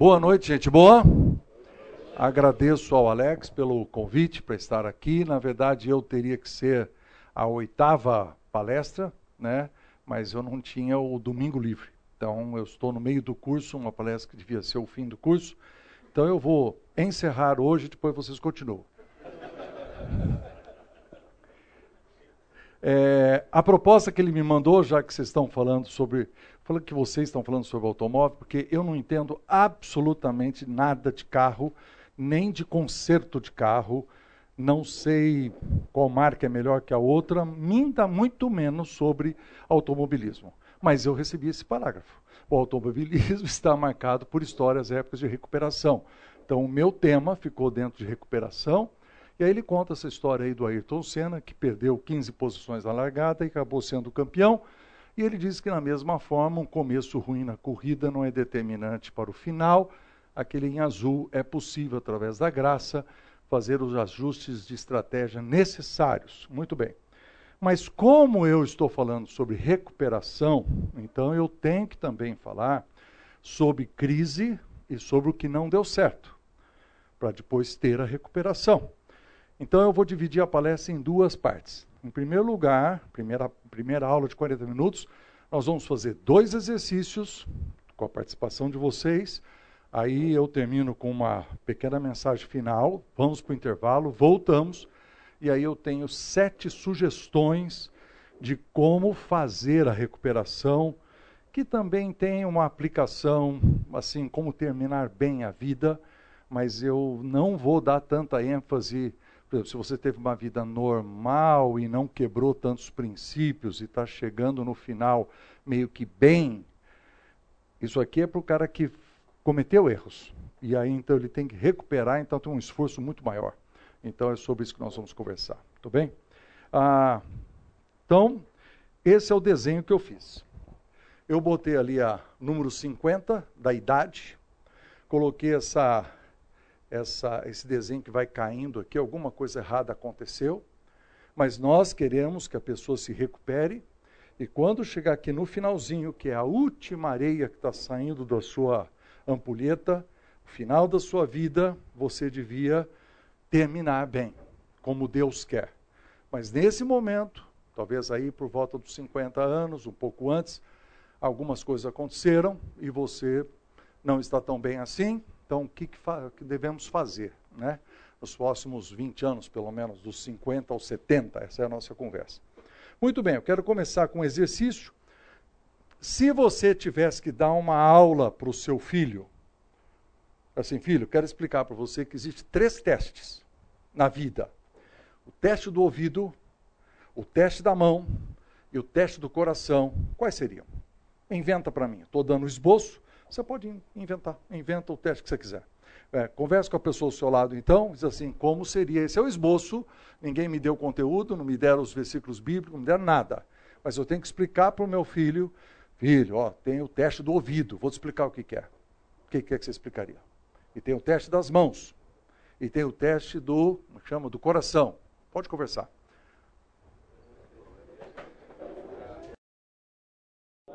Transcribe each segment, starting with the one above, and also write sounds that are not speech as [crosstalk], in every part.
Boa noite, gente boa. Agradeço ao Alex pelo convite para estar aqui. Na verdade, eu teria que ser a oitava palestra, né? Mas eu não tinha o domingo livre. Então, eu estou no meio do curso, uma palestra que devia ser o fim do curso. Então, eu vou encerrar hoje, depois vocês continuam. É, a proposta que ele me mandou, já que vocês estão falando sobre falando que vocês estão falando sobre automóvel, porque eu não entendo absolutamente nada de carro, nem de conserto de carro, não sei qual marca é melhor que a outra, minta muito menos sobre automobilismo. Mas eu recebi esse parágrafo. O automobilismo [laughs] está marcado por histórias épocas de recuperação. Então, o meu tema ficou dentro de recuperação. E aí ele conta essa história aí do Ayrton Senna, que perdeu 15 posições na largada e acabou sendo campeão. E ele diz que, na mesma forma, um começo ruim na corrida não é determinante para o final. Aquele em azul é possível, através da graça, fazer os ajustes de estratégia necessários. Muito bem. Mas como eu estou falando sobre recuperação, então eu tenho que também falar sobre crise e sobre o que não deu certo, para depois ter a recuperação. Então eu vou dividir a palestra em duas partes. Em primeiro lugar, primeira, primeira aula de 40 minutos, nós vamos fazer dois exercícios com a participação de vocês. Aí eu termino com uma pequena mensagem final, vamos para o intervalo, voltamos, e aí eu tenho sete sugestões de como fazer a recuperação, que também tem uma aplicação, assim, como terminar bem a vida, mas eu não vou dar tanta ênfase se você teve uma vida normal e não quebrou tantos princípios e está chegando no final meio que bem, isso aqui é para o cara que cometeu erros. E aí então ele tem que recuperar, então tem um esforço muito maior. Então é sobre isso que nós vamos conversar. Tudo bem? Ah, então, esse é o desenho que eu fiz. Eu botei ali a número 50 da idade, coloquei essa essa, esse desenho que vai caindo aqui, alguma coisa errada aconteceu, mas nós queremos que a pessoa se recupere, e quando chegar aqui no finalzinho, que é a última areia que está saindo da sua ampulheta, o final da sua vida, você devia terminar bem, como Deus quer. Mas nesse momento, talvez aí por volta dos 50 anos, um pouco antes, algumas coisas aconteceram e você não está tão bem assim, então, o que, que, que devemos fazer? Né? Nos próximos 20 anos, pelo menos, dos 50 aos 70, essa é a nossa conversa. Muito bem, eu quero começar com um exercício. Se você tivesse que dar uma aula para o seu filho, assim, filho, quero explicar para você que existem três testes na vida: o teste do ouvido, o teste da mão e o teste do coração. Quais seriam? Inventa para mim. Estou dando o esboço. Você pode inventar, inventa o teste que você quiser. É, converse com a pessoa ao seu lado, então, diz assim: como seria? Esse é o esboço. Ninguém me deu conteúdo, não me deram os versículos bíblicos, não me deram nada. Mas eu tenho que explicar para o meu filho: filho, ó, tem o teste do ouvido, vou te explicar o que, que é. O que, que é que você explicaria? E tem o teste das mãos. E tem o teste do, como chama, do coração. Pode conversar.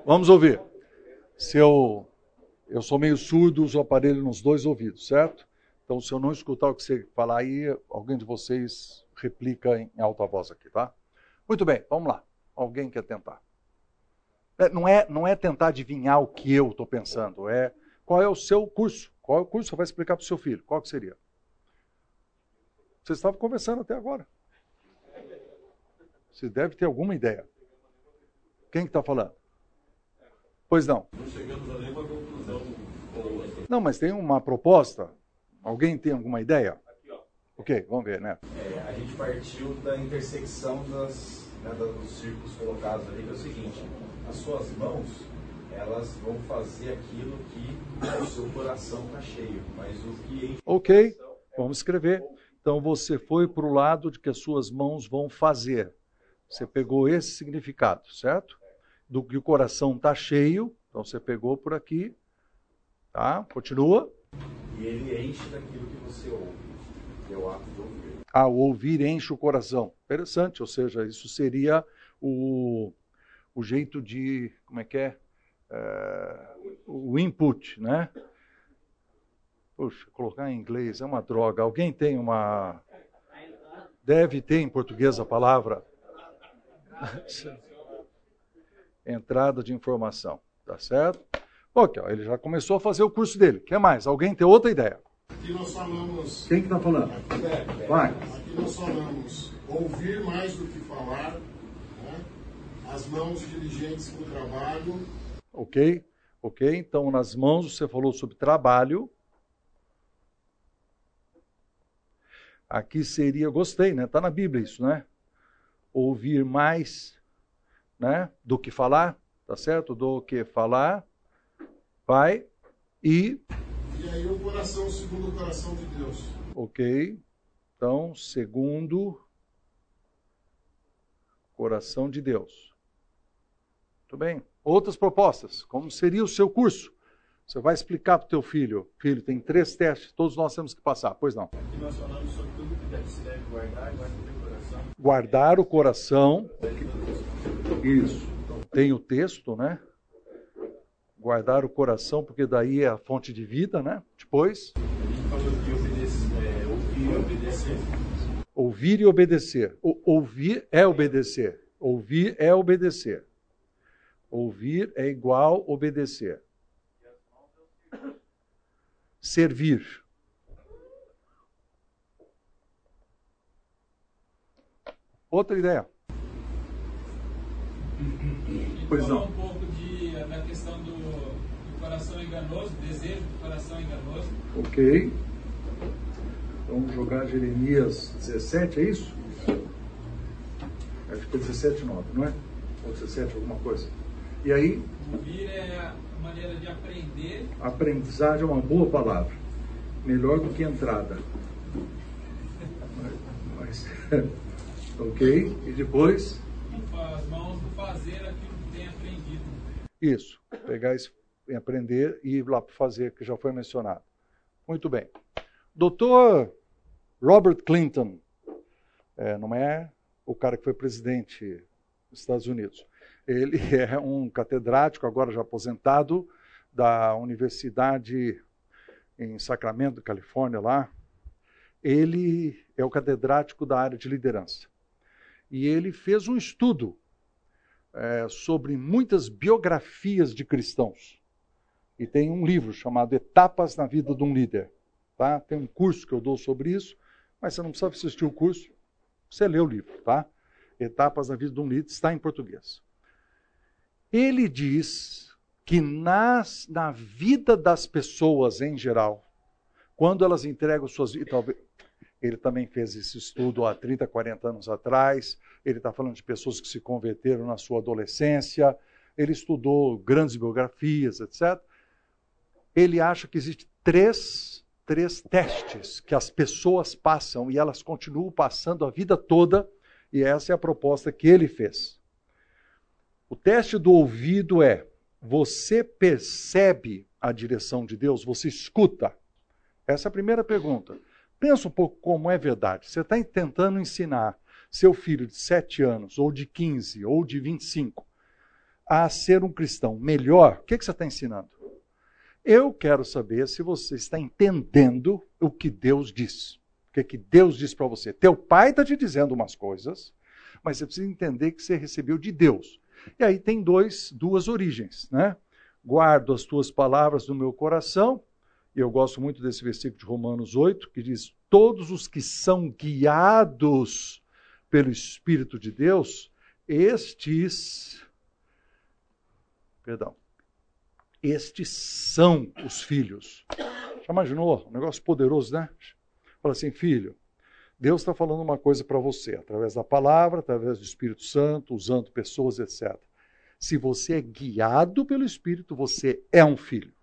Vamos ouvir. Seu eu sou meio surdo, uso o aparelho nos dois ouvidos, certo? Então, se eu não escutar o que você falar aí, alguém de vocês replica em alta voz aqui, tá? Muito bem, vamos lá. Alguém quer tentar? É, não, é, não é tentar adivinhar o que eu estou pensando, é qual é o seu curso. Qual é o curso que você vai explicar para o seu filho? Qual que seria? Vocês estavam conversando até agora. Você deve ter alguma ideia. Quem está falando? Pois não. Não chegamos a nenhuma não, mas tem uma proposta? Alguém tem alguma ideia? Aqui, ó. Ok, vamos ver, né? É, a gente partiu da intersecção das, né, dos círculos colocados ali, que é o seguinte: as suas mãos elas vão fazer aquilo que o seu coração está cheio, mas o que Ok, é vamos escrever. Então você foi para o lado de que as suas mãos vão fazer. Você pegou esse significado, certo? Do que o coração está cheio, então você pegou por aqui Tá? Continua. E ele enche daquilo que você ouve, que é o ato de ouvir. Ah, o ouvir enche o coração. Interessante, ou seja, isso seria o, o jeito de, como é que é? é o input, né? Puxa, colocar em inglês é uma droga. Alguém tem uma. Deve ter em português a palavra. [laughs] Entrada de informação. Tá certo? Ok, ó, ele já começou a fazer o curso dele. Quer mais? Alguém tem outra ideia? Aqui nós falamos. Quem que está falando? É, Vai. Aqui nós falamos ouvir mais do que falar, né? as mãos diligentes com o trabalho. Ok? Ok? Então, nas mãos você falou sobre trabalho. Aqui seria, gostei, né? Está na Bíblia isso, né? Ouvir mais, né? Do que falar, tá certo? Do que falar. Vai. E, E aí o coração segundo o coração de Deus. ok. Então, segundo coração de Deus. Muito bem. Outras propostas. Como seria o seu curso? Você vai explicar para o teu filho. Filho, tem três testes, todos nós temos que passar. Pois não. Aqui nós falamos sobre tudo que deve, se deve guardar e guardar no teu coração. Guardar o coração. Isso. Tem o texto, né? Guardar o coração, porque daí é a fonte de vida, né? Depois, ouvir e obedecer. ouvir e obedecer. O, ouvir é obedecer. Ouvir é obedecer. Ouvir é igual obedecer. Servir. Outra ideia. Pois não. um pouco de, da questão do, do coração enganoso, desejo do coração enganoso. Ok. Vamos jogar Jeremias 17, é isso? Acho que é 17, 9, não é? Ou 17, alguma coisa. E aí, Ouvir é a maneira de aprender, aprendizagem é uma boa palavra. Melhor do que entrada. Mas, [laughs] ok. E depois, com as mãos do fazer aquilo que tem aprendido. isso. Pegar isso e aprender e ir lá fazer, que já foi mencionado. Muito bem. Doutor Robert Clinton, é, não é o cara que foi presidente dos Estados Unidos. Ele [laughs] é um catedrático, agora já aposentado, da Universidade em Sacramento, Califórnia, lá. Ele é o catedrático da área de liderança. E ele fez um estudo é, sobre muitas biografias de cristãos. E tem um livro chamado Etapas na Vida de um Líder. Tá? Tem um curso que eu dou sobre isso, mas você não precisa assistir o curso, você lê o livro, tá? Etapas na Vida de um Líder, está em português. Ele diz que nas, na vida das pessoas em geral, quando elas entregam suas vidas, ele também fez esse estudo há 30, 40 anos atrás, ele está falando de pessoas que se converteram na sua adolescência, ele estudou grandes biografias, etc. Ele acha que existe três, três testes que as pessoas passam e elas continuam passando a vida toda, e essa é a proposta que ele fez. O teste do ouvido é: você percebe a direção de Deus? Você escuta? Essa é a primeira pergunta. Pensa um pouco como é verdade. Você está tentando ensinar seu filho de 7 anos, ou de 15, ou de 25, a ser um cristão melhor. O que, que você está ensinando? Eu quero saber se você está entendendo o que Deus diz. O que, que Deus diz para você. Teu pai está te dizendo umas coisas, mas você precisa entender que você recebeu de Deus. E aí tem dois, duas origens, né? Guardo as tuas palavras no meu coração, e eu gosto muito desse versículo de Romanos 8, que diz: Todos os que são guiados pelo Espírito de Deus, estes. Perdão. Estes são os filhos. Já imaginou? Um negócio poderoso, né? Fala assim, filho, Deus está falando uma coisa para você, através da palavra, através do Espírito Santo, usando pessoas, etc. Se você é guiado pelo Espírito, você é um filho.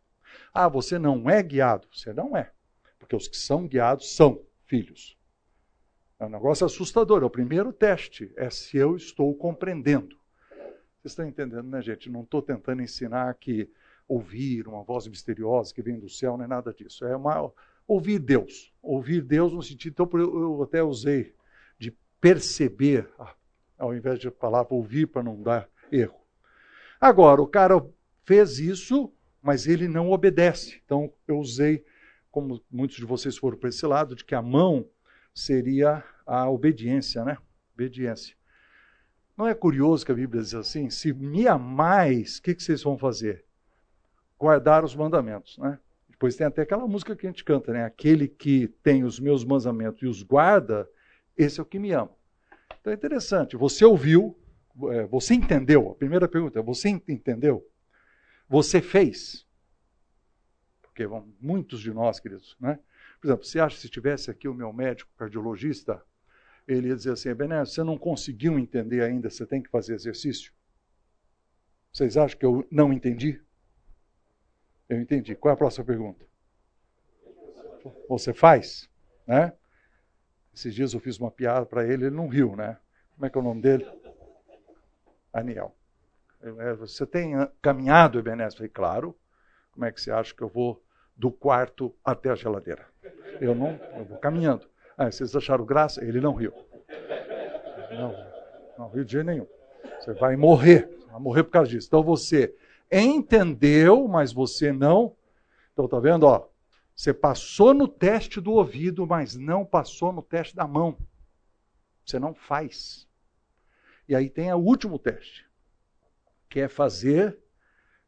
Ah, você não é guiado? Você não é. Porque os que são guiados são filhos. É um negócio assustador. É o primeiro teste. É se eu estou compreendendo. Vocês estão entendendo, né, gente? Não estou tentando ensinar que ouvir uma voz misteriosa que vem do céu, não é nada disso. É uma, ouvir Deus. Ouvir Deus no sentido, então eu até usei de perceber, ao invés de falar ouvir para não dar erro. Agora, o cara fez isso, mas ele não obedece. Então eu usei como muitos de vocês foram para esse lado, de que a mão seria a obediência, né? Obediência. Não é curioso que a Bíblia diz assim? Se me amais, o que, que vocês vão fazer? Guardar os mandamentos, né? Depois tem até aquela música que a gente canta, né? Aquele que tem os meus mandamentos e os guarda, esse é o que me ama. Então é interessante. Você ouviu, é, você entendeu? A primeira pergunta é: você entendeu? Você fez? Porque vão, muitos de nós, queridos, né? Por exemplo, você acha que se tivesse aqui o meu médico cardiologista, ele ia dizer assim: Bené, você não conseguiu entender ainda, você tem que fazer exercício? Vocês acham que eu não entendi? Eu entendi. Qual é a próxima pergunta? Você faz? Né? Esses dias eu fiz uma piada para ele, ele não riu, né? Como é que é o nome dele? Aniel. É, você tem caminhado, Ebenezer? Falei, claro. Como é que você acha que eu vou do quarto até a geladeira? Eu não, eu vou caminhando. Ah, vocês acharam graça? Ele não riu. Não, não riu de jeito nenhum. Você vai morrer. Vai morrer por causa disso. Então você entendeu, mas você não. Então tá vendo, ó? Você passou no teste do ouvido, mas não passou no teste da mão. Você não faz. E aí tem o último teste, que é fazer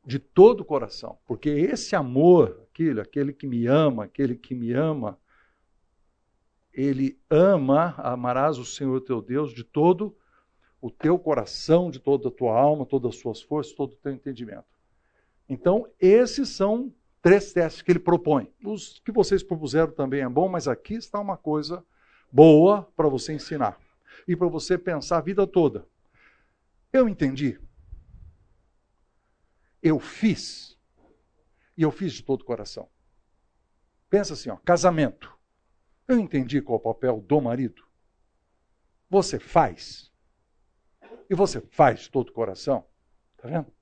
de todo o coração. Porque esse amor, aquele, aquele que me ama, aquele que me ama, ele ama, amarás o Senhor teu Deus de todo o teu coração, de toda a tua alma, todas as suas forças, todo o teu entendimento. Então, esses são três testes que ele propõe. Os que vocês propuseram também é bom, mas aqui está uma coisa boa para você ensinar e para você pensar a vida toda. Eu entendi. Eu fiz. E eu fiz de todo o coração. Pensa assim, ó, casamento. Eu entendi qual é o papel do marido. Você faz. E você faz de todo o coração. Tá vendo?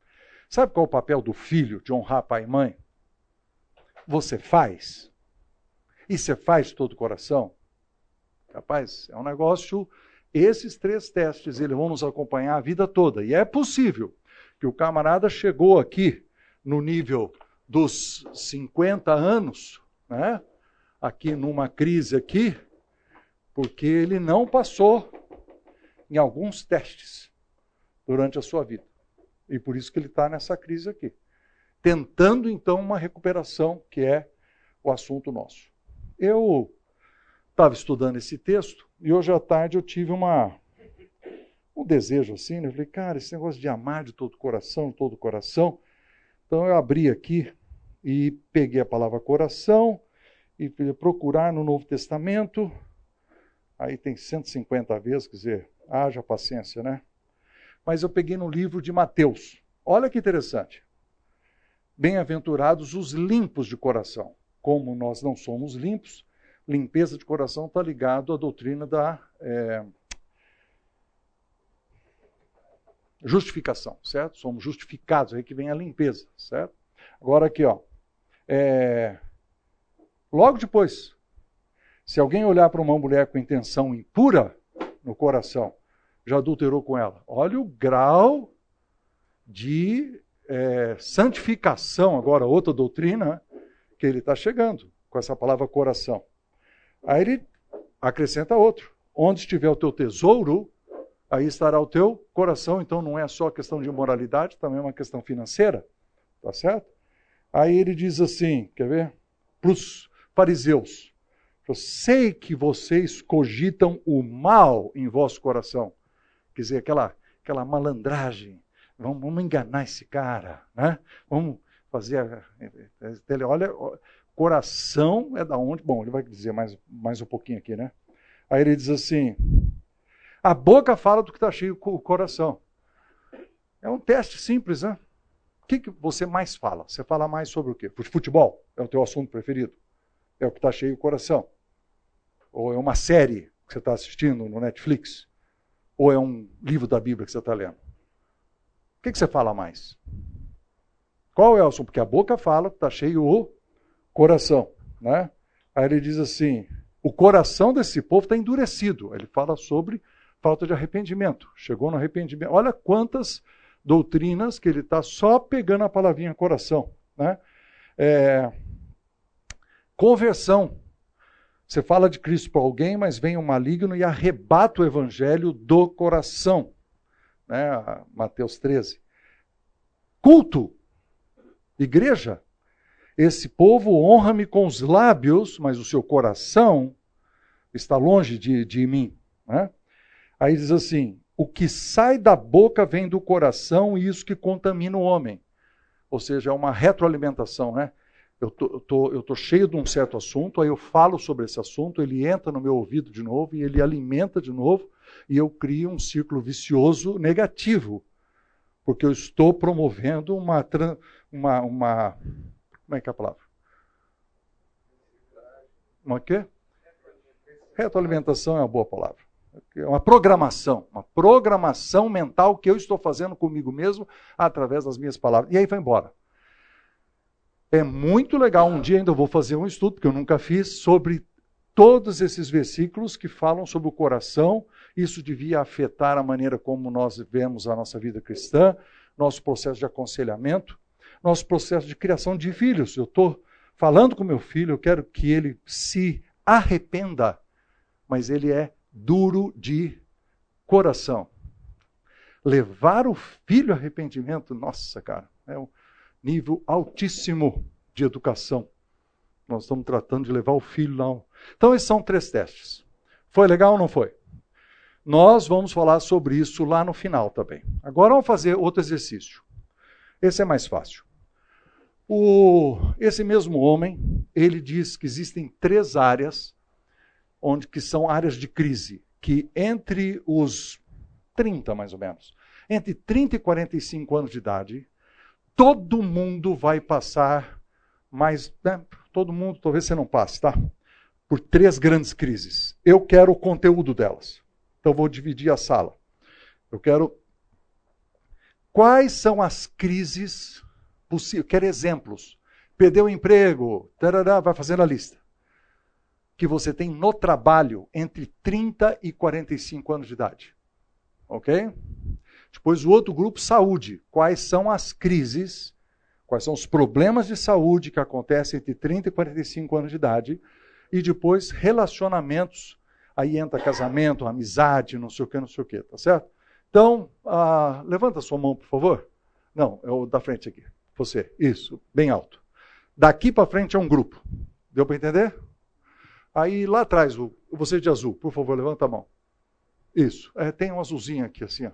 Sabe qual é o papel do filho de honrar pai e mãe? Você faz. E você faz de todo o coração. Rapaz, é um negócio. Esses três testes eles vão nos acompanhar a vida toda. E é possível que o camarada chegou aqui no nível dos 50 anos, né? aqui numa crise aqui, porque ele não passou em alguns testes durante a sua vida. E por isso que ele está nessa crise aqui. Tentando, então, uma recuperação, que é o assunto nosso. Eu estava estudando esse texto e hoje à tarde eu tive uma, um desejo assim, né? Eu falei, cara, esse negócio de amar de todo coração, de todo coração. Então eu abri aqui e peguei a palavra coração, e procurar no Novo Testamento, aí tem 150 vezes, quer dizer, haja paciência, né? Mas eu peguei no livro de Mateus. Olha que interessante. Bem-aventurados os limpos de coração. Como nós não somos limpos, limpeza de coração está ligado à doutrina da é, justificação, certo? Somos justificados, aí que vem a limpeza, certo? Agora aqui, ó. É, Logo depois, se alguém olhar para uma mulher com intenção impura no coração, já adulterou com ela. Olha o grau de é, santificação, agora outra doutrina, que ele está chegando com essa palavra coração. Aí ele acrescenta outro. Onde estiver o teu tesouro, aí estará o teu coração. Então não é só questão de moralidade, também é uma questão financeira. Tá certo? Aí ele diz assim: quer ver? Para os fariseus, eu sei que vocês cogitam o mal em vosso coração. Quer dizer, aquela, aquela malandragem. Vamos, vamos enganar esse cara, né? Vamos fazer. Olha, coração é da onde? Bom, ele vai dizer mais, mais um pouquinho aqui, né? Aí ele diz assim: a boca fala do que está cheio o coração. É um teste simples, né? O que, que você mais fala? Você fala mais sobre o quê? Futebol? É o teu assunto preferido? é o que está cheio o coração. Ou é uma série que você está assistindo no Netflix. Ou é um livro da Bíblia que você está lendo. O que, que você fala mais? Qual é o assunto? Porque a boca fala está cheio o coração. Né? Aí ele diz assim: o coração desse povo está endurecido. Ele fala sobre falta de arrependimento. Chegou no arrependimento. Olha quantas doutrinas que ele está só pegando a palavrinha coração. Né? É, conversão. Você fala de Cristo para alguém, mas vem um maligno e arrebata o evangelho do coração. Né? Mateus 13. Culto. Igreja. Esse povo honra-me com os lábios, mas o seu coração está longe de, de mim. Né? Aí diz assim: o que sai da boca vem do coração e isso que contamina o homem. Ou seja, é uma retroalimentação, né? Eu tô, tô, eu tô cheio de um certo assunto, aí eu falo sobre esse assunto, ele entra no meu ouvido de novo e ele alimenta de novo, e eu crio um círculo vicioso negativo, porque eu estou promovendo uma, uma, uma como é que é a palavra? Uma quê? Retroalimentação é uma boa palavra. É uma programação, uma programação mental que eu estou fazendo comigo mesmo através das minhas palavras. E aí vai embora. É muito legal. Um dia ainda vou fazer um estudo, que eu nunca fiz, sobre todos esses versículos que falam sobre o coração. Isso devia afetar a maneira como nós vivemos a nossa vida cristã, nosso processo de aconselhamento, nosso processo de criação de filhos. Eu estou falando com meu filho, eu quero que ele se arrependa, mas ele é duro de coração. Levar o filho ao arrependimento, nossa, cara, é um nível altíssimo de educação. Nós estamos tratando de levar o filho lá. Então, esses são três testes. Foi legal ou não foi? Nós vamos falar sobre isso lá no final também. Agora vamos fazer outro exercício. Esse é mais fácil. O, esse mesmo homem, ele diz que existem três áreas onde que são áreas de crise, que entre os 30 mais ou menos, entre 30 e 45 anos de idade, todo mundo vai passar mais, né, todo mundo, talvez você não passe, tá? Por três grandes crises. Eu quero o conteúdo delas. Então vou dividir a sala. Eu quero quais são as crises possíveis, quero exemplos. Perdeu o emprego, tarará, vai fazendo a lista que você tem no trabalho entre 30 e 45 anos de idade. Ok? Depois o outro grupo, saúde. Quais são as crises, quais são os problemas de saúde que acontecem entre 30 e 45 anos de idade. E depois relacionamentos. Aí entra casamento, amizade, não sei o que, não sei o que, tá certo? Então, ah, levanta sua mão, por favor. Não, é o da frente aqui. Você, isso, bem alto. Daqui para frente é um grupo. Deu para entender? Aí lá atrás, você de azul, por favor, levanta a mão. Isso. É, tem um azulzinho aqui, assim, ó.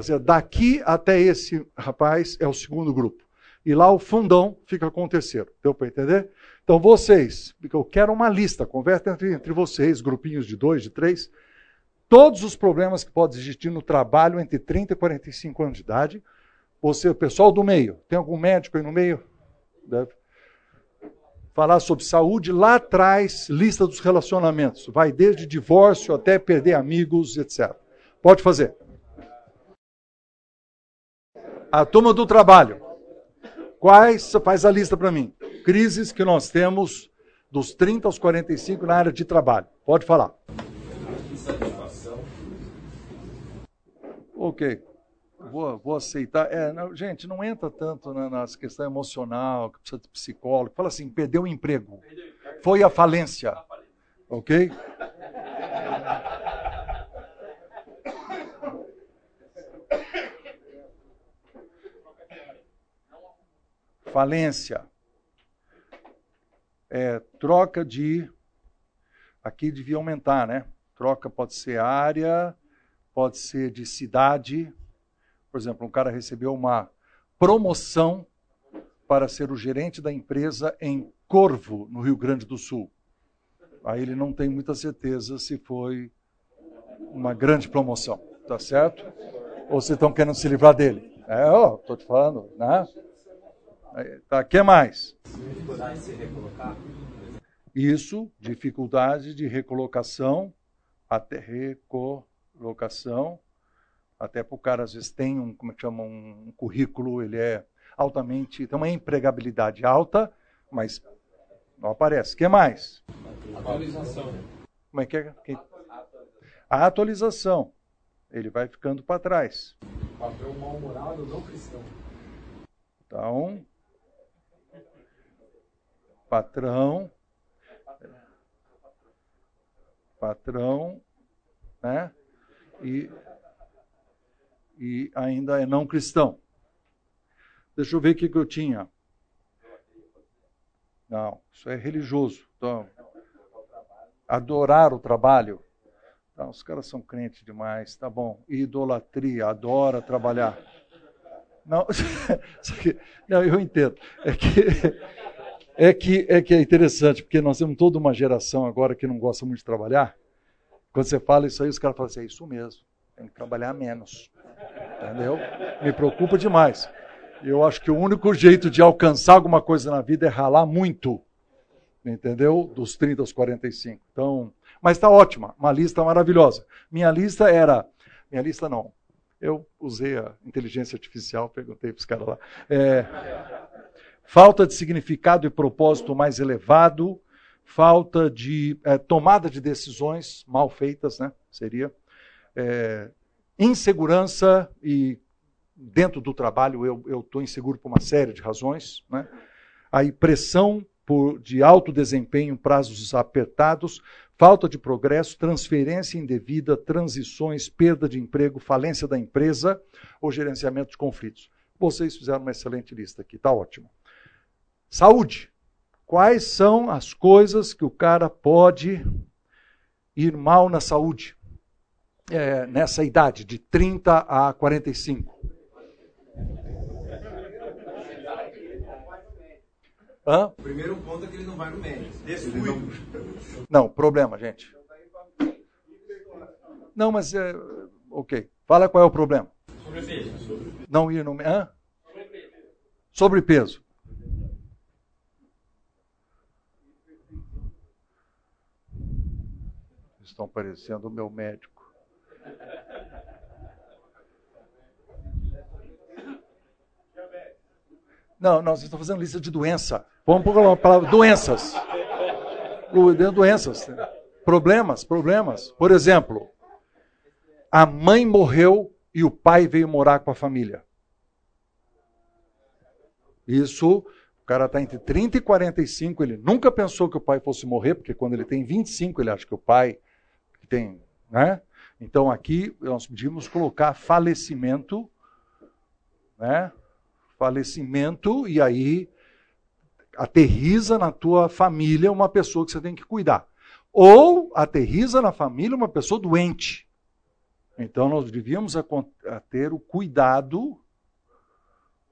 Tá Daqui até esse rapaz é o segundo grupo. E lá o fundão fica com o terceiro. Deu para entender? Então vocês, eu quero uma lista, conversa entre, entre vocês, grupinhos de dois, de três, todos os problemas que podem existir no trabalho entre 30 e 45 anos de idade. Você, o pessoal do meio, tem algum médico aí no meio? Deve falar sobre saúde, lá atrás, lista dos relacionamentos. Vai desde divórcio até perder amigos, etc. Pode fazer. A turma do trabalho. Quais, faz a lista para mim. Crises que nós temos dos 30 aos 45 na área de trabalho. Pode falar. Ok vou, vou aceitar. É, não, gente, não entra tanto na, nas questões emocional, que precisa de psicólogo. Fala assim, perdeu o emprego. Foi a falência. Ok? Falência. É, troca de. Aqui devia aumentar, né? Troca pode ser área, pode ser de cidade, por exemplo, um cara recebeu uma promoção para ser o gerente da empresa em Corvo, no Rio Grande do Sul. Aí ele não tem muita certeza se foi uma grande promoção, tá certo? Ou se estão querendo se livrar dele. É, ó, tô te falando, né? Tá, que mais? Dificuldade de se recolocar. Isso, dificuldade de recolocação, até recolocação, até para o cara, às vezes, tem um, como é que chama, um, currículo, ele é altamente, tem uma empregabilidade alta, mas não aparece. O que mais? Atualização. Como é que é? A atualização. Ele vai ficando para trás. Papel mal-humorado não cristão. Então, patrão patrão, né? E, e ainda é não cristão. Deixa eu ver o que, que eu tinha. Não, isso é religioso. Então, adorar o trabalho. Então, os caras são crentes demais, tá bom. Idolatria, adora trabalhar. Não, [laughs] não eu entendo. É que, é que é que é interessante, porque nós temos toda uma geração agora que não gosta muito de trabalhar. Quando você fala isso aí, os caras falam assim: é isso mesmo, tem que trabalhar menos. Entendeu? Me preocupa demais. Eu acho que o único jeito de alcançar alguma coisa na vida é ralar muito. Entendeu? Dos 30 aos 45. Então, mas está ótima, uma lista maravilhosa. Minha lista era. Minha lista não. Eu usei a inteligência artificial, perguntei para os caras lá. É, falta de significado e propósito mais elevado, falta de é, tomada de decisões mal feitas, né? Seria. É, insegurança e dentro do trabalho eu estou inseguro por uma série de razões. Né? Aí pressão por, de alto desempenho, prazos apertados, falta de progresso, transferência indevida, transições, perda de emprego, falência da empresa ou gerenciamento de conflitos. Vocês fizeram uma excelente lista aqui, está ótimo. Saúde. Quais são as coisas que o cara pode ir mal na saúde? É, nessa idade, de 30 a 45. Hã? O primeiro ponto é que ele não vai no médico. Descuido. Não... não, problema, gente. Não, mas é. Ok. Fala qual é o problema. Sobrepeso. Não ir no. Hã? Sobrepeso. Estão parecendo o meu médico. Não, não, vocês estão fazendo lista de doença. Vamos pôr uma palavra, doenças. Doenças. Problemas, problemas. Por exemplo, a mãe morreu e o pai veio morar com a família. Isso, o cara está entre 30 e 45, ele nunca pensou que o pai fosse morrer, porque quando ele tem 25, ele acha que o pai tem, né? Então aqui nós pedimos colocar falecimento, né? Falecimento e aí aterriza na tua família uma pessoa que você tem que cuidar. Ou aterriza na família uma pessoa doente. Então nós devíamos ter o cuidado,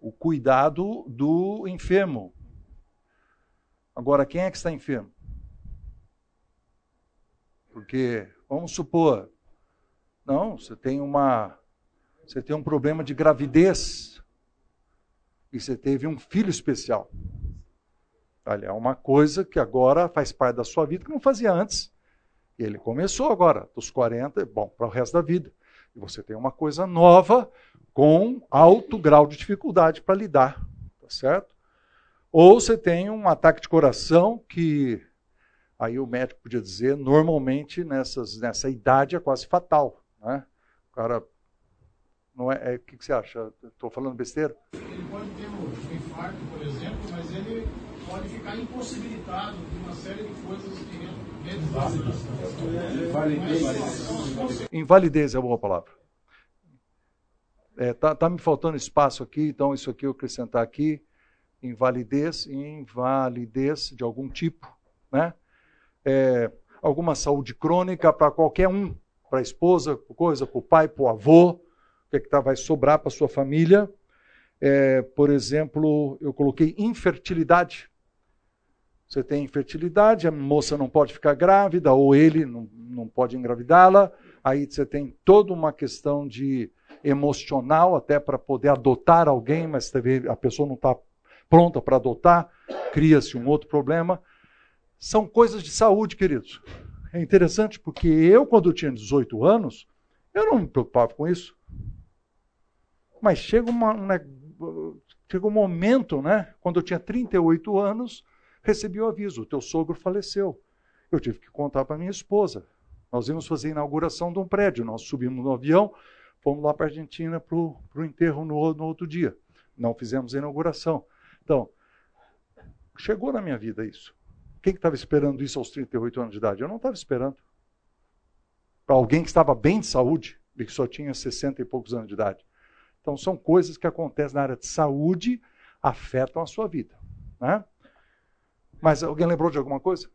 o cuidado do enfermo. Agora, quem é que está enfermo? Porque, vamos supor, não, você tem uma. Você tem um problema de gravidez e você teve um filho especial. Olha, é uma coisa que agora faz parte da sua vida que não fazia antes. Ele começou agora, dos 40, bom, para o resto da vida. E você tem uma coisa nova com alto grau de dificuldade para lidar, tá certo? Ou você tem um ataque de coração que aí o médico podia dizer, normalmente nessas, nessa idade é quase fatal, né? O cara não é, é o que, que você acha? Estou falando besteira? Ele pode ter um infarto, por exemplo, mas ele pode ficar impossibilitado de uma série de coisas que Invalidez. Invalidez é a boa palavra. É, tá, tá, me faltando espaço aqui, então isso aqui eu acrescentar aqui. Invalidez, invalidez de algum tipo, né? É, alguma saúde crônica para qualquer um, para a esposa, coisa, para o pai, para o avô, o que, é que tá, vai sobrar para sua família. É, por exemplo, eu coloquei infertilidade. Você tem infertilidade, a moça não pode ficar grávida, ou ele não, não pode engravidá-la. Aí você tem toda uma questão de emocional, até para poder adotar alguém, mas a pessoa não está pronta para adotar, cria-se um outro problema. São coisas de saúde, queridos. É interessante porque eu, quando eu tinha 18 anos, eu não me preocupava com isso. Mas chega, uma, né, chega um momento, né, quando eu tinha 38 anos, recebi o aviso: o teu sogro faleceu. Eu tive que contar para minha esposa. Nós íamos fazer a inauguração de um prédio. Nós subimos no avião, fomos lá para a Argentina para o enterro no, no outro dia. Não fizemos a inauguração. Então, chegou na minha vida isso. Quem estava esperando isso aos 38 anos de idade? Eu não estava esperando. para alguém que estava bem de saúde e que só tinha 60 e poucos anos de idade. Então, são coisas que acontecem na área de saúde, afetam a sua vida. Né? Mas alguém lembrou de alguma coisa?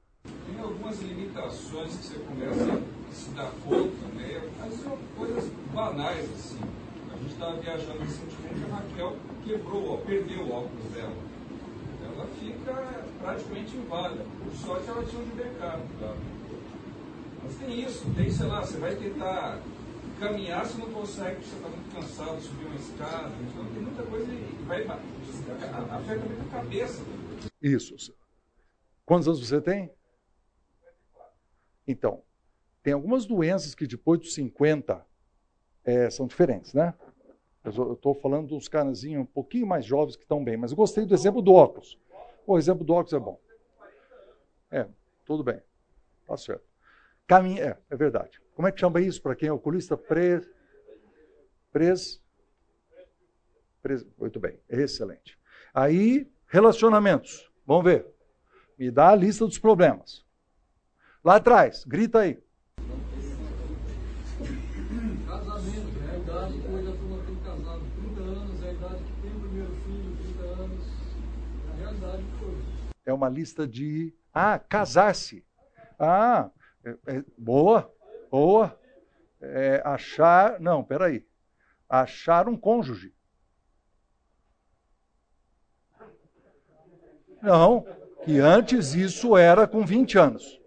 Tem algumas limitações que você começa a se dar conta, né? Mas são coisas banais, assim. A gente estava viajando recentemente, a Raquel quebrou, ó, perdeu o óculos dela. Ela fica praticamente inválida. Por sorte, ela tinha um de backup. Tá? Mas tem isso, tem, sei lá, você vai tentar caminhar, você não consegue, você está muito cansado, subir uma escada, então tem muita coisa e vai afeta muito a cabeça. Isso. Quantos anos você tem? Então, tem algumas doenças que depois dos 50 é, são diferentes, né? Eu estou falando dos carazinhos um pouquinho mais jovens que estão bem, mas gostei do exemplo do óculos. O exemplo do óculos é bom. É, tudo bem. Tá certo. Caminha, é, é verdade. Como é que chama isso para quem é oculista? Pre, pres, pres, muito bem, excelente. Aí, relacionamentos. Vamos ver. Me dá a lista dos problemas. Lá atrás, grita aí. Casamento, é a idade que hoje a turma tem casado 30 anos, é a idade que tem o primeiro filho, 30 anos. É a realidade que hoje. É uma lista de. Ah, casar-se. Ah, é, é, boa, boa. É, achar. Não, peraí. Achar um cônjuge. Não, que antes isso era com 20 anos.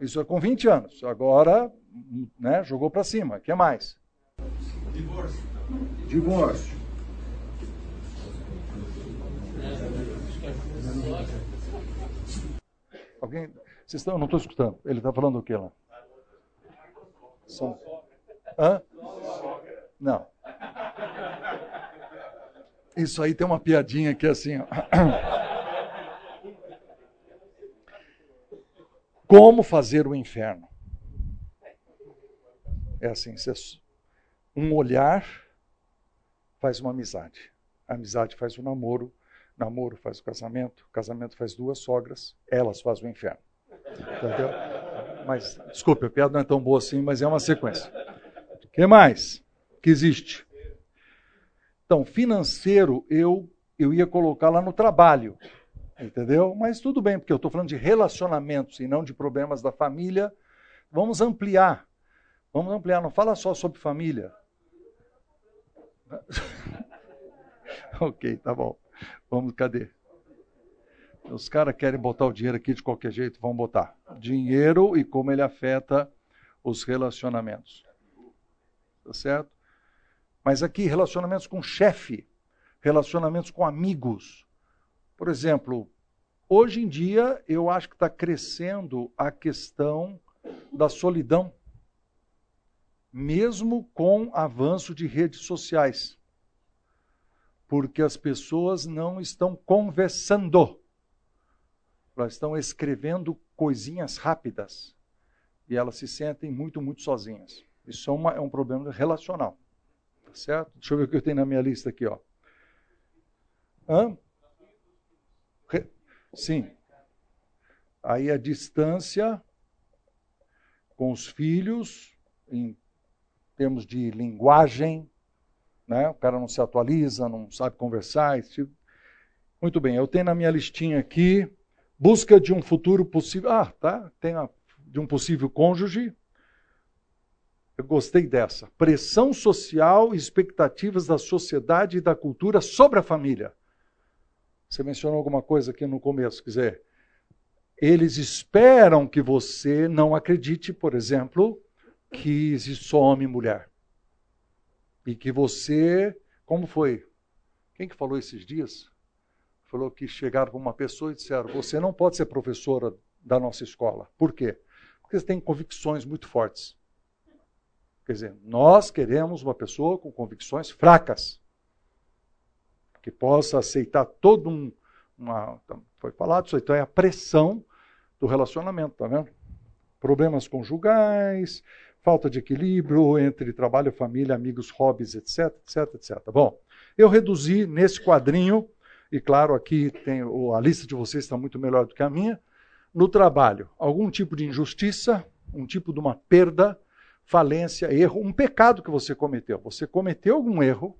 Isso é com 20 anos. Agora, né, jogou para cima. O que mais? Divórcio. Divórcio. Alguém? Vocês estão? Eu não estou escutando. Ele está falando o que lá? São... Hã? Não. Isso aí tem uma piadinha que é assim. Ó. [coughs] Como fazer o inferno? É assim, um olhar faz uma amizade. A amizade faz um namoro, namoro faz o casamento, casamento faz duas sogras, elas fazem o inferno. Entendeu? Mas, desculpe, a piada não é tão boa assim, mas é uma sequência. O que mais que existe? Então, financeiro, eu, eu ia colocar lá no trabalho. Entendeu? Mas tudo bem, porque eu estou falando de relacionamentos e não de problemas da família. Vamos ampliar. Vamos ampliar, não fala só sobre família. [laughs] ok, tá bom. Vamos, cadê? Os caras querem botar o dinheiro aqui de qualquer jeito, vão botar. Dinheiro e como ele afeta os relacionamentos. Tá certo? Mas aqui, relacionamentos com chefe, relacionamentos com amigos, por exemplo, hoje em dia eu acho que está crescendo a questão da solidão, mesmo com avanço de redes sociais, porque as pessoas não estão conversando, elas estão escrevendo coisinhas rápidas e elas se sentem muito, muito sozinhas. Isso é, uma, é um problema relacional, tá certo? Deixa eu ver o que eu tenho na minha lista aqui, ó. Hã? Sim. Aí a distância com os filhos, em termos de linguagem, né? o cara não se atualiza, não sabe conversar. Tipo. Muito bem, eu tenho na minha listinha aqui, busca de um futuro possível. Ah, tá, tem a, de um possível cônjuge. Eu gostei dessa. Pressão social e expectativas da sociedade e da cultura sobre a família. Você mencionou alguma coisa aqui no começo, quer dizer, eles esperam que você não acredite, por exemplo, que existe só homem e mulher. E que você, como foi? Quem que falou esses dias? Falou que chegaram para uma pessoa e disseram: "Você não pode ser professora da nossa escola". Por quê? Porque você tem convicções muito fortes. Quer dizer, nós queremos uma pessoa com convicções fracas que possa aceitar todo um. Uma, foi falado isso, então é a pressão do relacionamento, tá vendo? Problemas conjugais, falta de equilíbrio entre trabalho, família, amigos, hobbies, etc, etc, etc. Bom, eu reduzi nesse quadrinho, e claro, aqui tem a lista de vocês está muito melhor do que a minha, no trabalho, algum tipo de injustiça, um tipo de uma perda, falência, erro, um pecado que você cometeu. Você cometeu algum erro,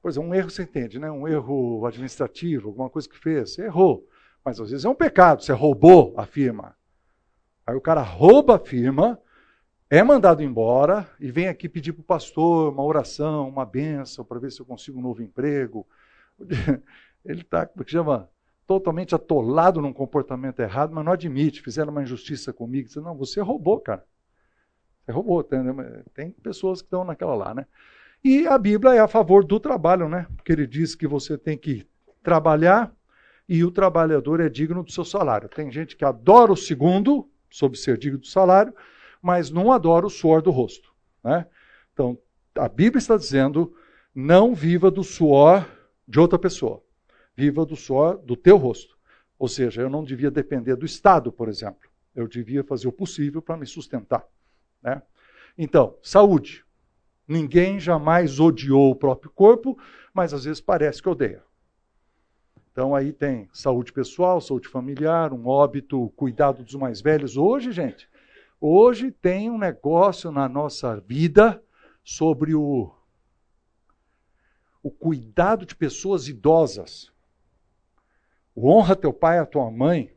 por exemplo, um erro você entende, né? Um erro administrativo, alguma coisa que fez, você errou. Mas às vezes é um pecado, você roubou a firma. Aí o cara rouba a firma, é mandado embora e vem aqui pedir para o pastor uma oração, uma benção, para ver se eu consigo um novo emprego. [laughs] Ele está, como é que chama? Totalmente atolado num comportamento errado, mas não admite. Fizeram uma injustiça comigo. Diz, não, você roubou, cara. Você roubou. Tem, tem pessoas que estão naquela lá, né? E a Bíblia é a favor do trabalho, né? Porque ele diz que você tem que trabalhar e o trabalhador é digno do seu salário. Tem gente que adora o segundo, sob ser digno do salário, mas não adora o suor do rosto. Né? Então, a Bíblia está dizendo: não viva do suor de outra pessoa, viva do suor do teu rosto. Ou seja, eu não devia depender do Estado, por exemplo. Eu devia fazer o possível para me sustentar. Né? Então, saúde. Ninguém jamais odiou o próprio corpo, mas às vezes parece que odeia. Então aí tem saúde pessoal, saúde familiar, um óbito, cuidado dos mais velhos. Hoje, gente, Hoje tem um negócio na nossa vida sobre o, o cuidado de pessoas idosas. O honra teu pai e a tua mãe.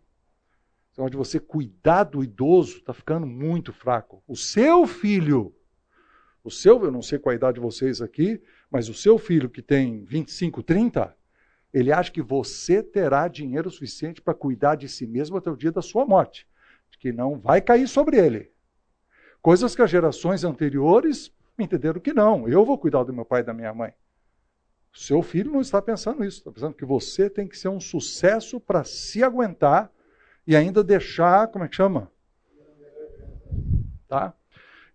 Onde você cuidar do idoso está ficando muito fraco. O seu filho, o seu, eu não sei qual a idade de vocês aqui, mas o seu filho que tem 25, 30, ele acha que você terá dinheiro suficiente para cuidar de si mesmo até o dia da sua morte que não vai cair sobre ele. Coisas que as gerações anteriores entenderam que não. Eu vou cuidar do meu pai e da minha mãe. Seu filho não está pensando isso. Está pensando que você tem que ser um sucesso para se aguentar e ainda deixar, como é que chama? Tá?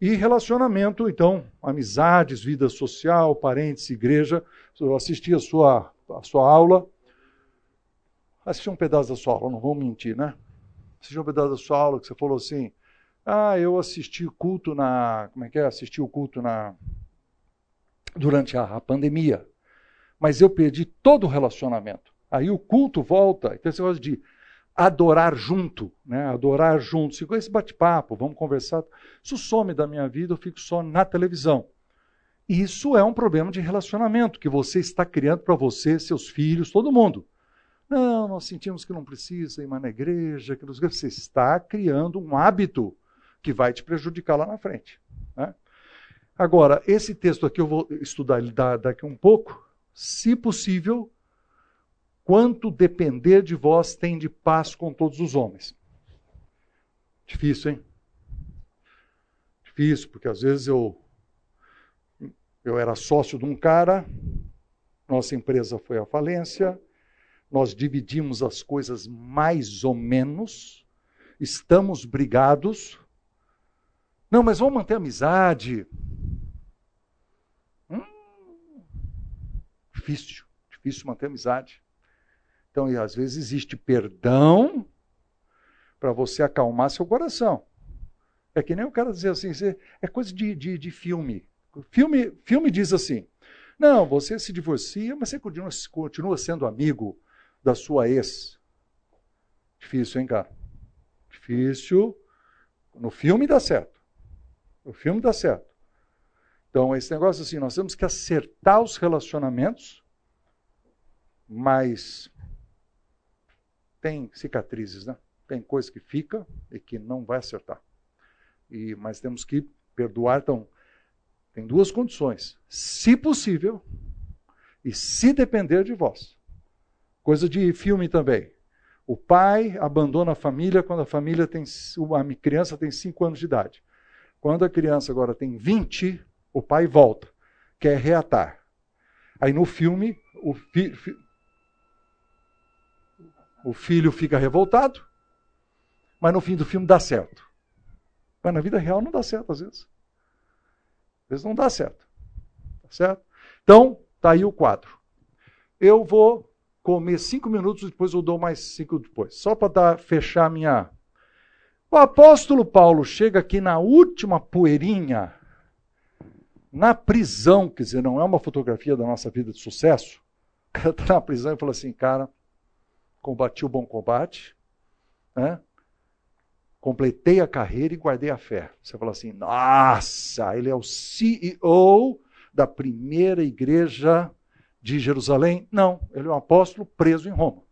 E relacionamento, então, amizades, vida social, parentes, igreja. Eu assisti a sua, a sua aula. Assisti um pedaço da sua aula, não vou mentir, né? Um pedaço da sua aula que você falou assim: ah, eu assisti culto na. Como é que é? Assisti o culto na. Durante a, a pandemia. Mas eu perdi todo o relacionamento. Aí o culto volta. Então esse negócio de adorar junto, né? Adorar junto. Ficou esse bate-papo, vamos conversar. Isso some da minha vida, eu fico só na televisão. Isso é um problema de relacionamento que você está criando para você, seus filhos, todo mundo. Não, nós sentimos que não precisa ir mais na igreja, que nos... você está criando um hábito que vai te prejudicar lá na frente. Né? Agora, esse texto aqui eu vou estudar ele daqui um pouco. Se possível, quanto depender de vós tem de paz com todos os homens. Difícil, hein? Difícil, porque às vezes eu eu era sócio de um cara, nossa empresa foi à falência, nós dividimos as coisas mais ou menos, estamos brigados. Não, mas vamos manter amizade. Hum, difícil, difícil manter amizade. Então, e às vezes existe perdão para você acalmar seu coração. É que nem o cara dizer assim, é coisa de, de, de filme. filme. Filme diz assim, não, você se divorcia, mas você continua, continua sendo amigo da sua ex. Difícil, hein, cara? Difícil. No filme dá certo. No filme dá certo. Então, esse negócio assim, nós temos que acertar os relacionamentos, mas tem cicatrizes, né? Tem coisa que fica e que não vai acertar. E, mas temos que perdoar. Então, tem duas condições. Se possível, e se depender de vós. Coisa de filme também. O pai abandona a família quando a família tem a criança tem 5 anos de idade. Quando a criança agora tem 20, o pai volta, quer reatar. Aí no filme, o, fi, fi, o filho fica revoltado, mas no fim do filme dá certo. Mas na vida real não dá certo às vezes. Às vezes não dá certo. Tá certo? Então, tá aí o quadro. Eu vou comer cinco minutos, depois eu dou mais cinco depois. Só para fechar minha. O apóstolo Paulo chega aqui na última poeirinha, na prisão, quer dizer, não é uma fotografia da nossa vida de sucesso. O cara está na prisão e fala assim, cara, combati o bom combate, né? completei a carreira e guardei a fé. Você fala assim: nossa, ele é o CEO da primeira igreja de Jerusalém? Não, ele é um apóstolo preso em Roma.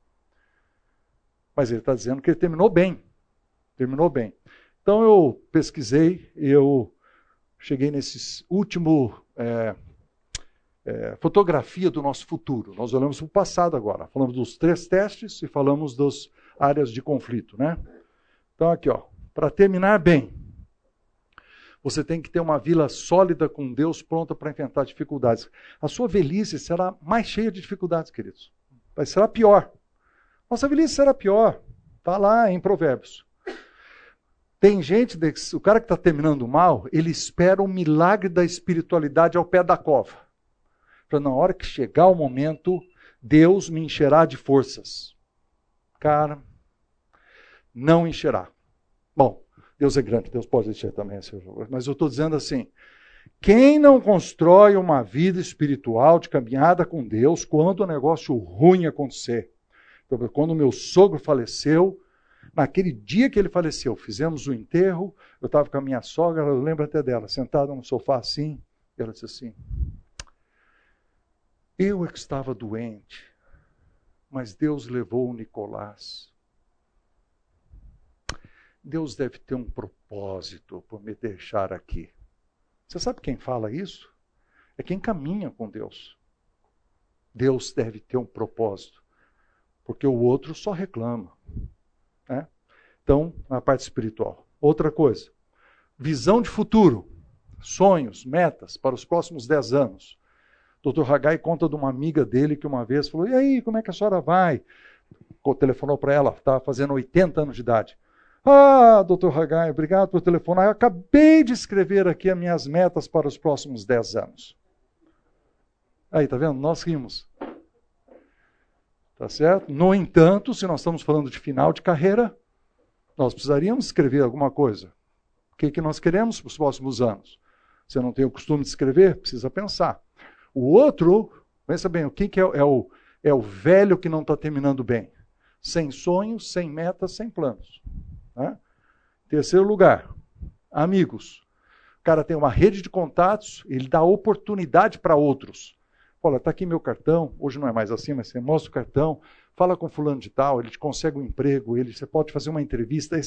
Mas ele está dizendo que ele terminou bem. Terminou bem. Então eu pesquisei, eu cheguei nesse último é, é, fotografia do nosso futuro. Nós olhamos para o passado agora. Falamos dos três testes e falamos das áreas de conflito, né? Então aqui, ó, para terminar bem, você tem que ter uma vila sólida com Deus pronta para enfrentar dificuldades. A sua velhice será mais cheia de dificuldades, queridos. Vai será pior. Nossa velhice será pior. Está lá em Provérbios. Tem gente, o cara que está terminando mal, ele espera o milagre da espiritualidade ao pé da cova. Para na hora que chegar o momento, Deus me encherá de forças. Cara, não encherá. Bom, Deus é grande, Deus pode encher também, mas eu estou dizendo assim: quem não constrói uma vida espiritual de caminhada com Deus quando o negócio ruim acontecer? Quando meu sogro faleceu, naquele dia que ele faleceu, fizemos o enterro, eu estava com a minha sogra, eu lembro até dela, sentada no sofá assim, e ela disse assim: Eu é que estava doente, mas Deus levou o Nicolás. Deus deve ter um propósito por me deixar aqui. Você sabe quem fala isso? É quem caminha com Deus. Deus deve ter um propósito, porque o outro só reclama. Né? Então, na parte espiritual. Outra coisa, visão de futuro, sonhos, metas para os próximos dez anos. O Dr. Hagai conta de uma amiga dele que uma vez falou: E aí, como é que a senhora vai? Telefonou para ela, estava fazendo 80 anos de idade. Ah, doutor Hagai, obrigado por telefonar. Eu acabei de escrever aqui as minhas metas para os próximos 10 anos. Aí, tá vendo? Nós rimos. Tá certo? No entanto, se nós estamos falando de final de carreira, nós precisaríamos escrever alguma coisa. O que, que nós queremos para os próximos anos? Você não tem o costume de escrever? Precisa pensar. O outro, pensa bem, o que, que é, é, o, é o velho que não está terminando bem? Sem sonhos, sem metas, sem planos. Né? Terceiro lugar, amigos. O cara tem uma rede de contatos, ele dá oportunidade para outros. Olha, está aqui meu cartão, hoje não é mais assim, mas você mostra o cartão, fala com fulano de tal, ele te consegue um emprego, ele, você pode fazer uma entrevista.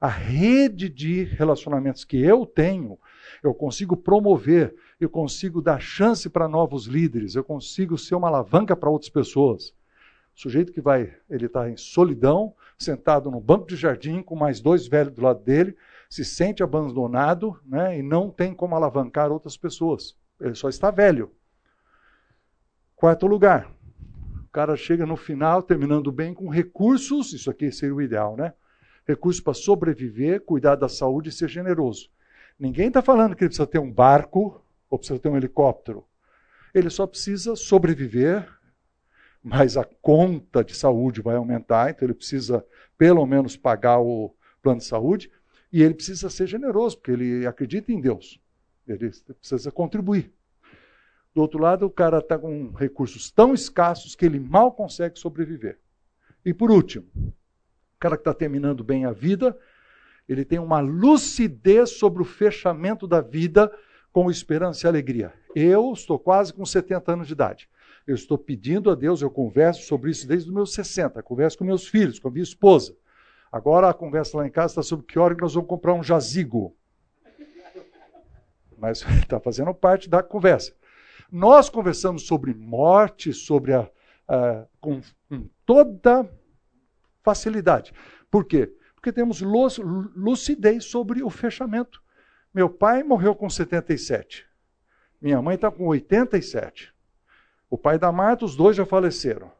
A rede de relacionamentos que eu tenho, eu consigo promover, eu consigo dar chance para novos líderes, eu consigo ser uma alavanca para outras pessoas. Sujeito que vai, ele está em solidão, sentado no banco de jardim com mais dois velhos do lado dele, se sente abandonado né, e não tem como alavancar outras pessoas. Ele só está velho. Quarto lugar, o cara chega no final, terminando bem, com recursos, isso aqui seria o ideal, né? Recursos para sobreviver, cuidar da saúde e ser generoso. Ninguém está falando que ele precisa ter um barco ou precisa ter um helicóptero. Ele só precisa sobreviver, mas a conta de saúde vai aumentar, então ele precisa pelo menos pagar o plano de saúde, e ele precisa ser generoso, porque ele acredita em Deus. Ele precisa contribuir. Do outro lado, o cara está com recursos tão escassos que ele mal consegue sobreviver. E por último, o cara que está terminando bem a vida, ele tem uma lucidez sobre o fechamento da vida com esperança e alegria. Eu estou quase com 70 anos de idade. Eu estou pedindo a Deus, eu converso sobre isso desde os meus 60, converso com meus filhos, com a minha esposa. Agora a conversa lá em casa está sobre que hora que nós vamos comprar um jazigo. Mas está [laughs] fazendo parte da conversa. Nós conversamos sobre morte, sobre a, a com, com, toda facilidade. Por quê? Porque temos lucidez sobre o fechamento. Meu pai morreu com 77. Minha mãe está com 87. O pai da Marta, os dois já faleceram.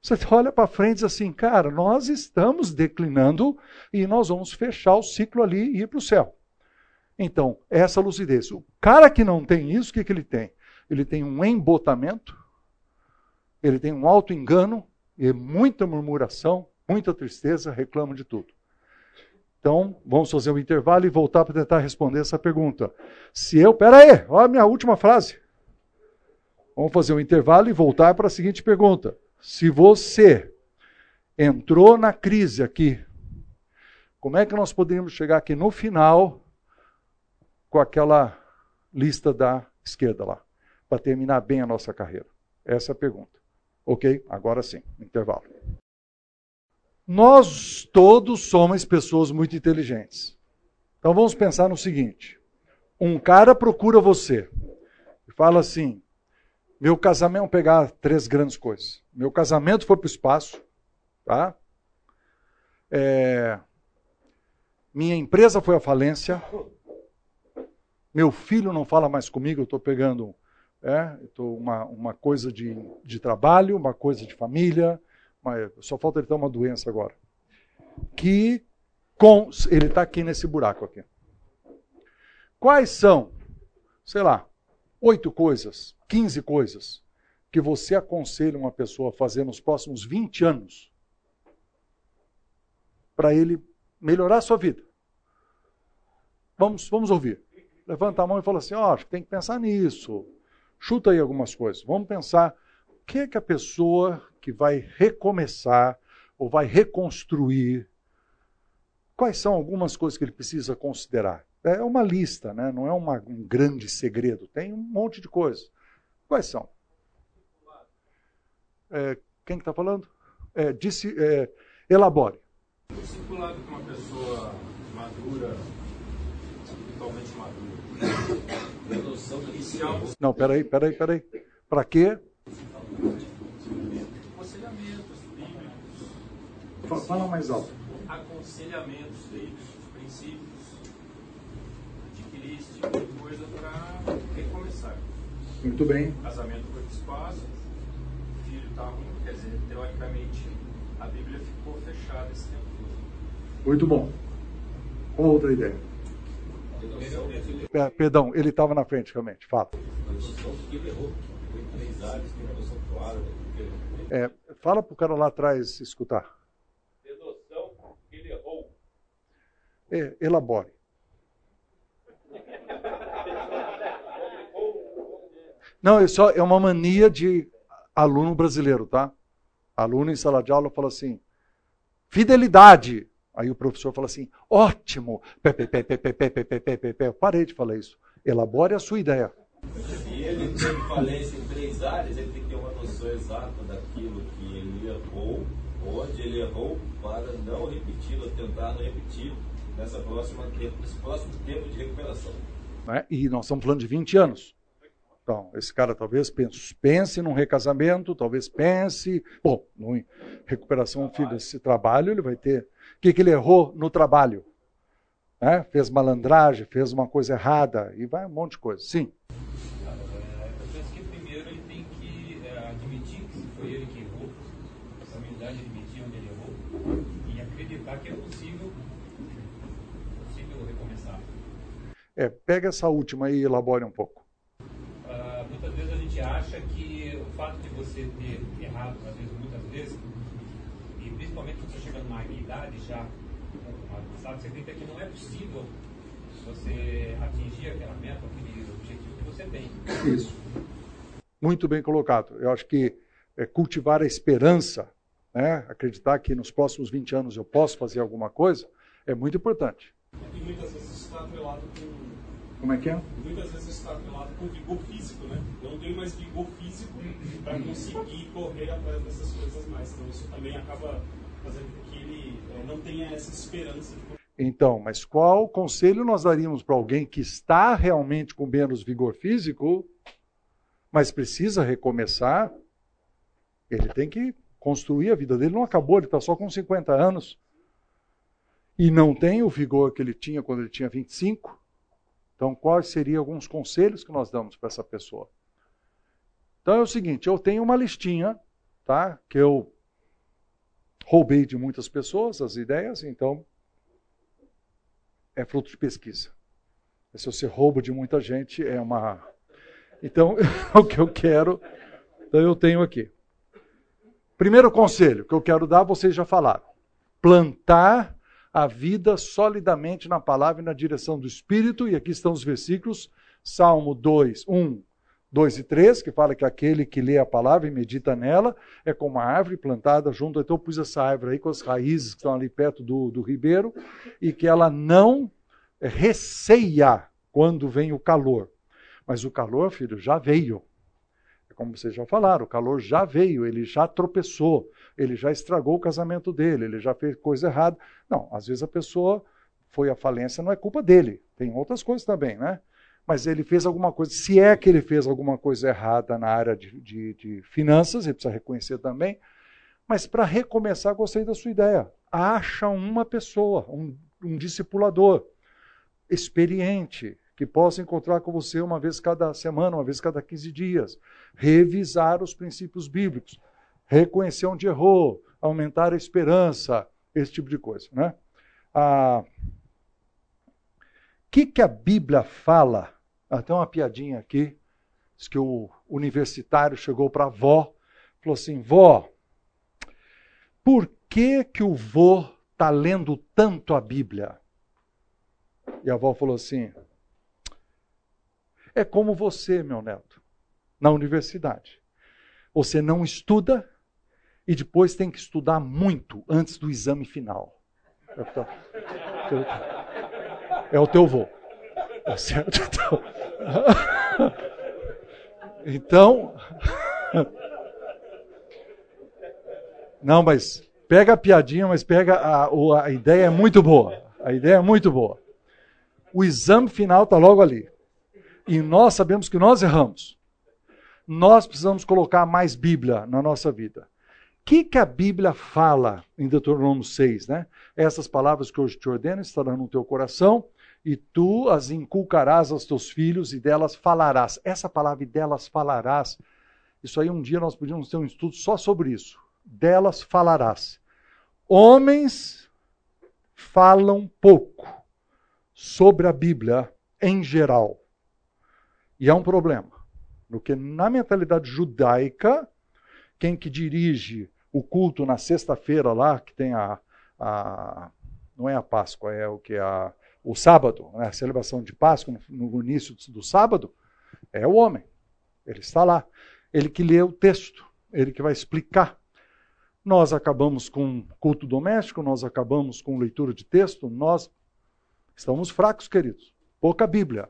Você [laughs] olha para frente e diz assim, cara, nós estamos declinando e nós vamos fechar o ciclo ali e ir para o céu. Então, essa lucidez. O cara que não tem isso, o que, que ele tem? Ele tem um embotamento, ele tem um auto-engano, e muita murmuração, muita tristeza, reclama de tudo. Então, vamos fazer um intervalo e voltar para tentar responder essa pergunta. Se eu. Pera aí, olha a minha última frase. Vamos fazer um intervalo e voltar para a seguinte pergunta. Se você entrou na crise aqui como é que nós poderíamos chegar aqui no final com aquela lista da esquerda lá, para terminar bem a nossa carreira? Essa é a pergunta. Ok? Agora sim, intervalo. Nós todos somos pessoas muito inteligentes. Então vamos pensar no seguinte: um cara procura você e fala assim: meu casamento, pegar três grandes coisas. Meu casamento foi para o espaço, tá? É, minha empresa foi à falência. Meu filho não fala mais comigo, eu estou pegando é, tô uma, uma coisa de, de trabalho, uma coisa de família, mas só falta ele ter uma doença agora. Que com, ele está aqui nesse buraco aqui. Quais são, sei lá, oito coisas, quinze coisas que você aconselha uma pessoa a fazer nos próximos 20 anos para ele melhorar a sua vida? Vamos, vamos ouvir. Levanta a mão e fala assim: ó, oh, tem que pensar nisso. Chuta aí algumas coisas. Vamos pensar o que é que a pessoa que vai recomeçar ou vai reconstruir, quais são algumas coisas que ele precisa considerar? É uma lista, né? não é uma, um grande segredo. Tem um monte de coisas. Quais são? É, quem está falando? É, disse, é, elabore. Discipulado com uma pessoa madura, espiritualmente madura, noção inicial. Não, peraí, peraí, peraí. Para quê? Aconselhamentos bíblicos. Fala mais alto. Aconselhamentos bíblicos, esse tipo de coisa para recomeçar. Muito bem. Casamento foi para espaço, filho estava, quer dizer, teoricamente, a Bíblia ficou fechada esse tempo todo. Muito bom. Qual outra ideia? É, perdão, ele estava na frente, realmente. Fala. É, fala para o cara lá atrás escutar. Dedução que ele errou. É, elabore. Não, isso é uma mania de aluno brasileiro, tá? Aluno em sala de aula fala assim: fidelidade. Aí o professor fala assim: ótimo. Pé, pé, pé, pé, pé, pé, pé, pé, pé, pé. Parei de falar isso. Elabore a sua ideia. Se ele tem falência em três áreas, ele tem que ter uma noção exata daquilo que ele errou, onde ele errou, para não repetir ou tentar não repetir nessa próxima nesse próximo tempo de recuperação. Né? E nós estamos falando de 20 anos. Então, esse cara talvez pense, pense num recasamento, talvez pense, bom, em recuperação filho, desse trabalho, ele vai ter. O que, que ele errou no trabalho? Né? Fez malandragem, fez uma coisa errada, e vai um monte de coisa. Sim. Eu penso que primeiro ele tem que é, admitir que foi ele que errou, essa humildade de admitir onde ele errou, e acreditar que é possível, possível recomeçar. É, pega essa última e elabore um pouco muitas vezes a gente acha que o fato de você ter errado, às vezes, muitas vezes, e principalmente quando você chega numa idade já avançada, você acredita que não é possível você atingir aquela meta, aquele objetivo que você tem. Isso. Muito bem colocado. Eu acho que é, cultivar a esperança, né, acreditar que nos próximos 20 anos eu posso fazer alguma coisa, é muito importante. E muitas vezes está atrelado com como é que é? Muitas vezes está atrelado com vigor físico, né? Não tem mais vigor físico para conseguir correr atrás dessas coisas mais. Então isso também acaba fazendo com que ele é, não tenha essa esperança de então, mas qual conselho nós daríamos para alguém que está realmente com menos vigor físico, mas precisa recomeçar? Ele tem que construir a vida dele. Não acabou, ele está só com 50 anos e não tem o vigor que ele tinha quando ele tinha 25. Então, quais seriam alguns conselhos que nós damos para essa pessoa? Então é o seguinte, eu tenho uma listinha, tá? Que eu roubei de muitas pessoas as ideias, então é fruto de pesquisa. Se você rouba de muita gente, é uma. [laughs] Então, [laughs] o que eu quero, então eu tenho aqui. Primeiro conselho que eu quero dar, vocês já falaram. Plantar a vida solidamente na palavra e na direção do Espírito, e aqui estão os versículos, Salmo 2, 1, 2 e 3, que fala que aquele que lê a palavra e medita nela é como uma árvore plantada junto. Então eu pus essa árvore aí com as raízes que estão ali perto do, do ribeiro e que ela não receia quando vem o calor. Mas o calor, filho, já veio. É como vocês já falaram, o calor já veio, ele já tropeçou, ele já estragou o casamento dele, ele já fez coisa errada. Não, às vezes a pessoa foi à falência, não é culpa dele. Tem outras coisas também, né? mas ele fez alguma coisa. Se é que ele fez alguma coisa errada na área de, de, de finanças, ele precisa reconhecer também. Mas para recomeçar, gostei da sua ideia. Acha uma pessoa, um, um discipulador experiente, que possa encontrar com você uma vez cada semana, uma vez cada 15 dias, revisar os princípios bíblicos, reconhecer onde errou, aumentar a esperança, esse tipo de coisa. Né? Ah, que, que a Bíblia fala? Até uma piadinha aqui. Diz que o universitário chegou para a avó, falou assim: vó, por que, que o vô está lendo tanto a Bíblia? E a avó falou assim: é como você, meu neto, na universidade. Você não estuda e depois tem que estudar muito antes do exame final. É o teu vô. Tá certo? Então. então. Não, mas pega a piadinha, mas pega a, a ideia é muito boa. A ideia é muito boa. O exame final está logo ali. E nós sabemos que nós erramos. Nós precisamos colocar mais Bíblia na nossa vida. Que, que a Bíblia fala em Deuteronômio 6? Né? Essas palavras que hoje te ordeno estarão no teu coração e tu as inculcarás aos teus filhos e delas falarás. Essa palavra delas falarás, isso aí um dia nós podíamos ter um estudo só sobre isso. Delas falarás. Homens falam pouco sobre a Bíblia em geral. E é um problema. Porque na mentalidade judaica, quem que dirige o culto na sexta-feira lá, que tem a, a, não é a Páscoa, é o que a o sábado, né, a celebração de Páscoa, no, no início do sábado, é o homem. Ele está lá. Ele que lê o texto, ele que vai explicar. Nós acabamos com culto doméstico, nós acabamos com leitura de texto, nós estamos fracos, queridos. Pouca Bíblia.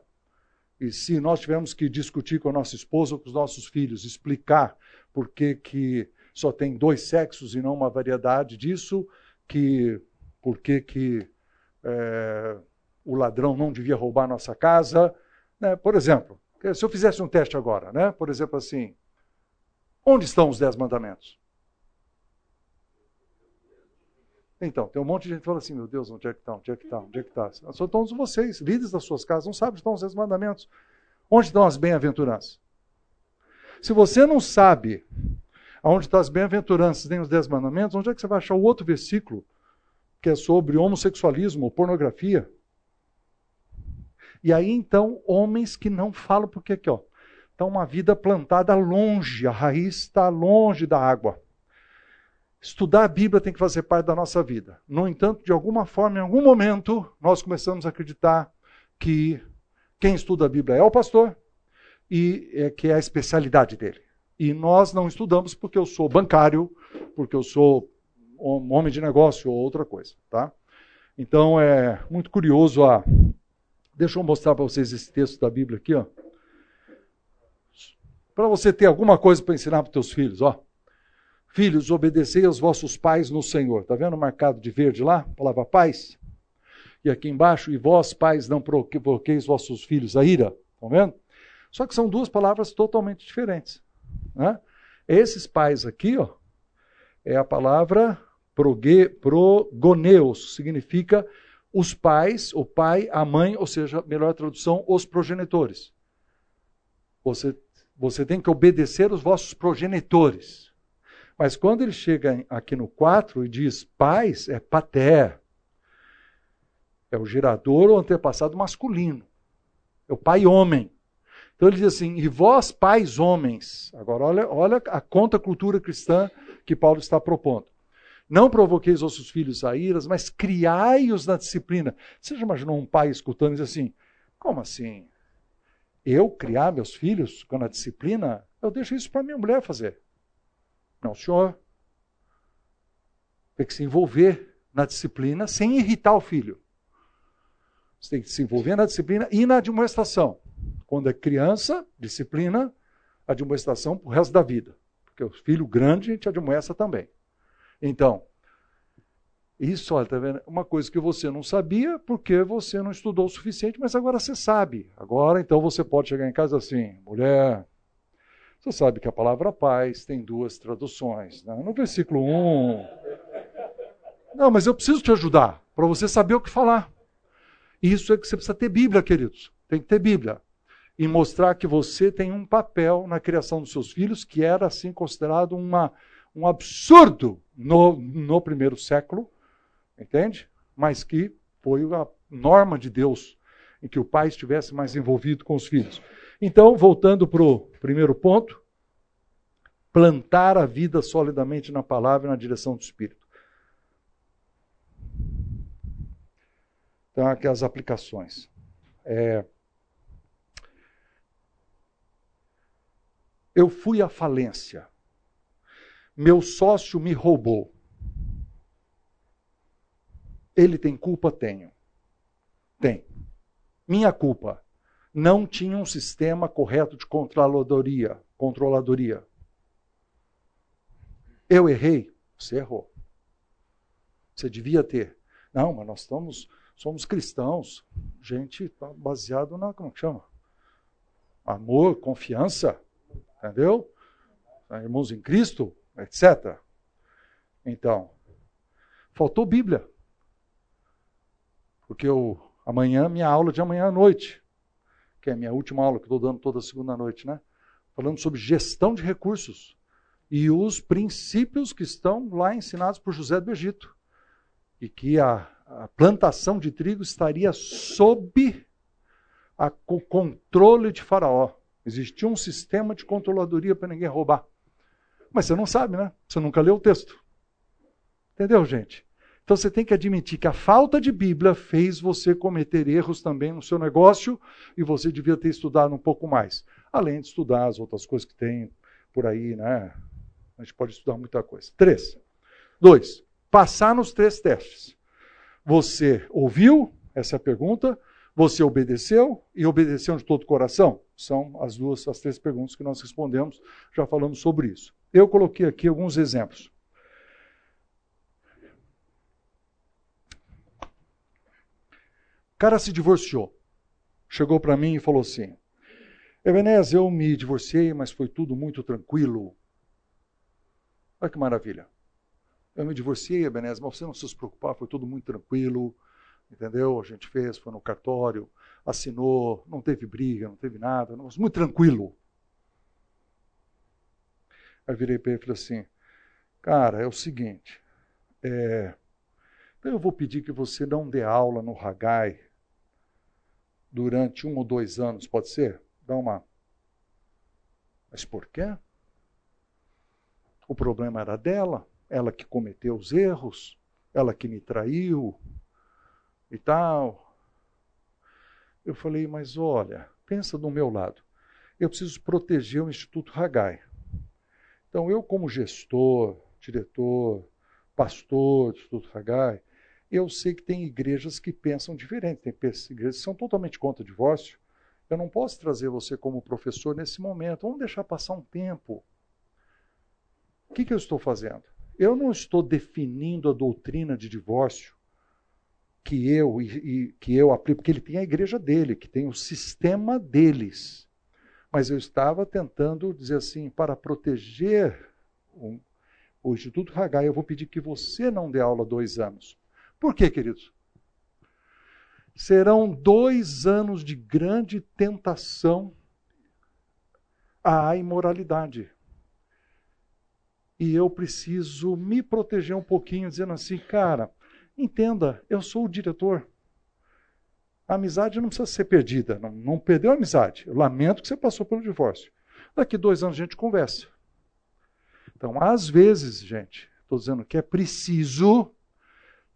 E se nós tivermos que discutir com a nossa esposa ou com os nossos filhos, explicar por que, que só tem dois sexos e não uma variedade disso, que por que, que é, o ladrão não devia roubar nossa casa. Né? Por exemplo, se eu fizesse um teste agora, né? por exemplo assim, onde estão os dez mandamentos? Então, tem um monte de gente que fala assim, meu Deus, onde é que está, onde é que está, onde é que? Só estão vocês, líderes das suas casas, não sabem onde estão os dez mandamentos. Onde estão as bem-aventuranças? Se você não sabe aonde estão as bem-aventuranças nem os dez mandamentos, onde é que você vai achar o outro versículo que é sobre homossexualismo ou pornografia? E aí, então, homens que não falam, porque aqui, ó, está uma vida plantada longe, a raiz está longe da água. Estudar a Bíblia tem que fazer parte da nossa vida. No entanto, de alguma forma, em algum momento, nós começamos a acreditar que quem estuda a Bíblia é o pastor e é que é a especialidade dele. E nós não estudamos porque eu sou bancário, porque eu sou homem de negócio ou outra coisa, tá? Então é muito curioso a Deixa eu mostrar para vocês esse texto da Bíblia aqui, ó. Para você ter alguma coisa para ensinar para os teus filhos, ó. Filhos, obedecei aos vossos pais no Senhor. Está vendo marcado de verde lá? Palavra pais. E aqui embaixo, e vós, pais, não provoqueis vossos filhos a ira. Estão vendo? Só que são duas palavras totalmente diferentes. Né? Esses pais aqui, ó, é a palavra progoneus, significa os pais, o pai, a mãe, ou seja, melhor tradução, os progenitores. Você, você tem que obedecer os vossos progenitores. Mas quando ele chega aqui no 4 e diz pais, é pater. É o gerador ou antepassado masculino. É o pai homem. Então ele diz assim: e vós, pais homens. Agora, olha, olha a contracultura cristã que Paulo está propondo. Não provoqueis vossos filhos a iras, mas criai-os na disciplina. Você já imaginou um pai escutando e diz assim: como assim? Eu criar meus filhos com a disciplina, eu deixo isso para minha mulher fazer. Não, senhor. Tem que se envolver na disciplina sem irritar o filho. Você tem que se envolver na disciplina e na admoestação. Quando é criança, disciplina, admoestação para o resto da vida. Porque o filho grande a gente admoesta também. Então, isso, olha, tá vendo? Uma coisa que você não sabia porque você não estudou o suficiente, mas agora você sabe. Agora, então, você pode chegar em casa assim, mulher, você sabe que a palavra paz tem duas traduções. Né? No versículo 1. Não, mas eu preciso te ajudar para você saber o que falar. Isso é que você precisa ter Bíblia, queridos. Tem que ter Bíblia. E mostrar que você tem um papel na criação dos seus filhos, que era assim considerado uma, um absurdo no, no primeiro século, entende? Mas que foi a norma de Deus, em que o pai estivesse mais envolvido com os filhos. Então, voltando para o primeiro ponto, plantar a vida solidamente na palavra e na direção do Espírito. Então, aqui as aplicações. É, eu fui à falência. Meu sócio me roubou. Ele tem culpa? Tenho. Tem. Minha culpa não tinha um sistema correto de controladoria. controladoria. Eu errei, você errou. Você devia ter. Não, mas nós estamos, somos cristãos. Gente tá baseado na, como chama? Amor, confiança, entendeu? Irmãos em Cristo, etc. Então, faltou Bíblia. Porque eu, amanhã, minha aula de amanhã à noite que é a minha última aula que estou dando toda segunda noite, né? Falando sobre gestão de recursos e os princípios que estão lá ensinados por José do Egito. E que a, a plantação de trigo estaria sob a, o controle de Faraó. Existia um sistema de controladoria para ninguém roubar. Mas você não sabe, né? Você nunca leu o texto. Entendeu, gente? Então você tem que admitir que a falta de Bíblia fez você cometer erros também no seu negócio e você devia ter estudado um pouco mais. Além de estudar as outras coisas que tem por aí, né? A gente pode estudar muita coisa. Três. Dois. Passar nos três testes. Você ouviu? Essa é a pergunta. Você obedeceu e obedeceu de todo o coração? São as duas, as três perguntas que nós respondemos. Já falamos sobre isso. Eu coloquei aqui alguns exemplos. cara se divorciou. Chegou para mim e falou assim: Ebenezer, eu me divorciei, mas foi tudo muito tranquilo. Olha que maravilha. Eu me divorciei, Ebenezer, mas você não se preocupar, foi tudo muito tranquilo. Entendeu? A gente fez, foi no cartório, assinou, não teve briga, não teve nada, mas muito tranquilo. Aí virei para ele e falei assim: Cara, é o seguinte, é, eu vou pedir que você não dê aula no Hagai durante um ou dois anos, pode ser? Dá uma. Mas por quê? O problema era dela, ela que cometeu os erros, ela que me traiu e tal. Eu falei, mas olha, pensa do meu lado. Eu preciso proteger o Instituto Hagai. Então, eu, como gestor, diretor, pastor do Instituto Hagai, eu sei que tem igrejas que pensam diferente, tem igrejas que são totalmente contra o divórcio. Eu não posso trazer você como professor nesse momento. Vamos deixar passar um tempo. O que, que eu estou fazendo? Eu não estou definindo a doutrina de divórcio que eu e, e, que eu aplico, porque ele tem a igreja dele, que tem o sistema deles. Mas eu estava tentando dizer assim, para proteger o, o Instituto Hagai, eu vou pedir que você não dê aula dois anos. Por quê, queridos? Serão dois anos de grande tentação à imoralidade. E eu preciso me proteger um pouquinho, dizendo assim, cara, entenda, eu sou o diretor. A amizade não precisa ser perdida, não, não perdeu a amizade. Eu lamento que você passou pelo divórcio. Daqui dois anos a gente conversa. Então, às vezes, gente, estou dizendo que é preciso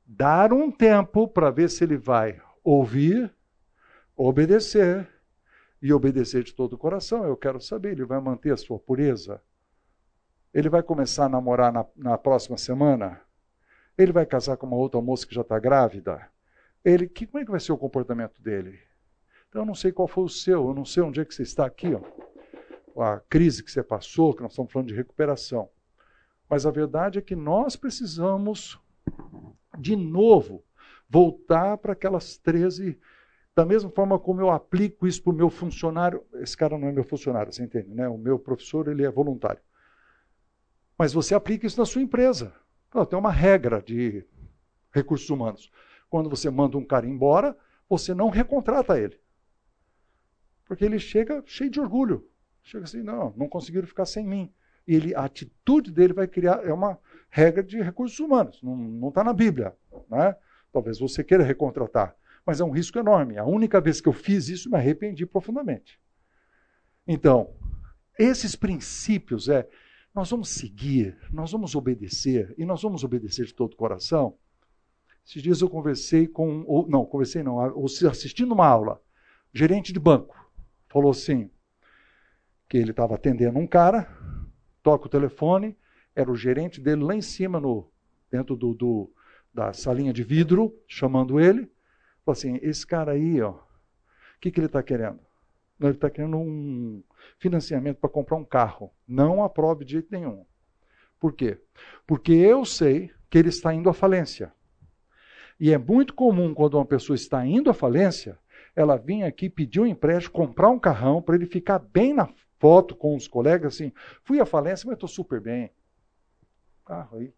dar um tempo para ver se ele vai ouvir, obedecer e obedecer de todo o coração, eu quero saber, ele vai manter a sua pureza? Ele vai começar a namorar na, na próxima semana? Ele vai casar com uma outra moça que já está grávida? Ele, que, como é que vai ser o comportamento dele? Então eu não sei qual foi o seu, eu não sei onde é que você está aqui, ó. a crise que você passou, que nós estamos falando de recuperação. Mas a verdade é que nós precisamos, de novo, voltar para aquelas 13 da mesma forma como eu aplico isso para o meu funcionário, esse cara não é meu funcionário, você entende, né? O meu professor, ele é voluntário. Mas você aplica isso na sua empresa. Então, tem uma regra de recursos humanos. Quando você manda um cara embora, você não recontrata ele. Porque ele chega cheio de orgulho. Chega assim, não, não conseguiram ficar sem mim. E ele, a atitude dele vai criar, é uma regra de recursos humanos, não está na Bíblia. Né? Talvez você queira recontratar mas é um risco enorme. A única vez que eu fiz isso, me arrependi profundamente. Então, esses princípios é, nós vamos seguir, nós vamos obedecer, e nós vamos obedecer de todo o coração. Esses dias eu conversei com, ou, não, conversei não, assistindo uma aula, gerente de banco, falou assim, que ele estava atendendo um cara, toca o telefone, era o gerente dele lá em cima, no, dentro do, do da salinha de vidro, chamando ele, Falou assim, esse cara aí, ó, o que, que ele está querendo? Ele está querendo um financiamento para comprar um carro. Não aprove de jeito nenhum. Por quê? Porque eu sei que ele está indo à falência. E é muito comum quando uma pessoa está indo à falência, ela vir aqui pedir um empréstimo, comprar um carrão, para ele ficar bem na foto com os colegas, assim, fui à falência, mas estou super bem. Carro aí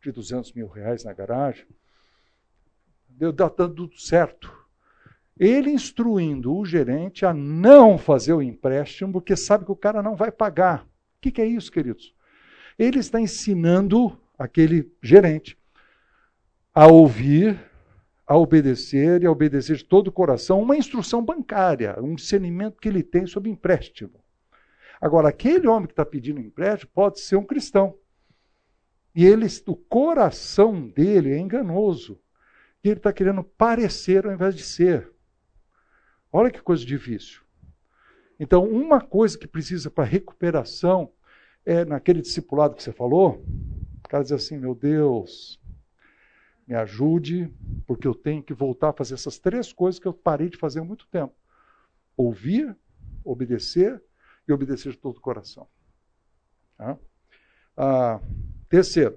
de 200 mil reais na garagem deu dando tudo certo. Ele instruindo o gerente a não fazer o empréstimo, porque sabe que o cara não vai pagar. O que, que é isso, queridos? Ele está ensinando aquele gerente a ouvir, a obedecer e a obedecer de todo o coração uma instrução bancária, um discernimento que ele tem sobre empréstimo. Agora, aquele homem que está pedindo empréstimo pode ser um cristão. E ele, o coração dele é enganoso. E ele está querendo parecer ao invés de ser. Olha que coisa difícil. Então, uma coisa que precisa para recuperação é naquele discipulado que você falou, o cara diz assim: meu Deus, me ajude, porque eu tenho que voltar a fazer essas três coisas que eu parei de fazer há muito tempo: ouvir, obedecer e obedecer de todo o coração. Tá? Ah, terceiro,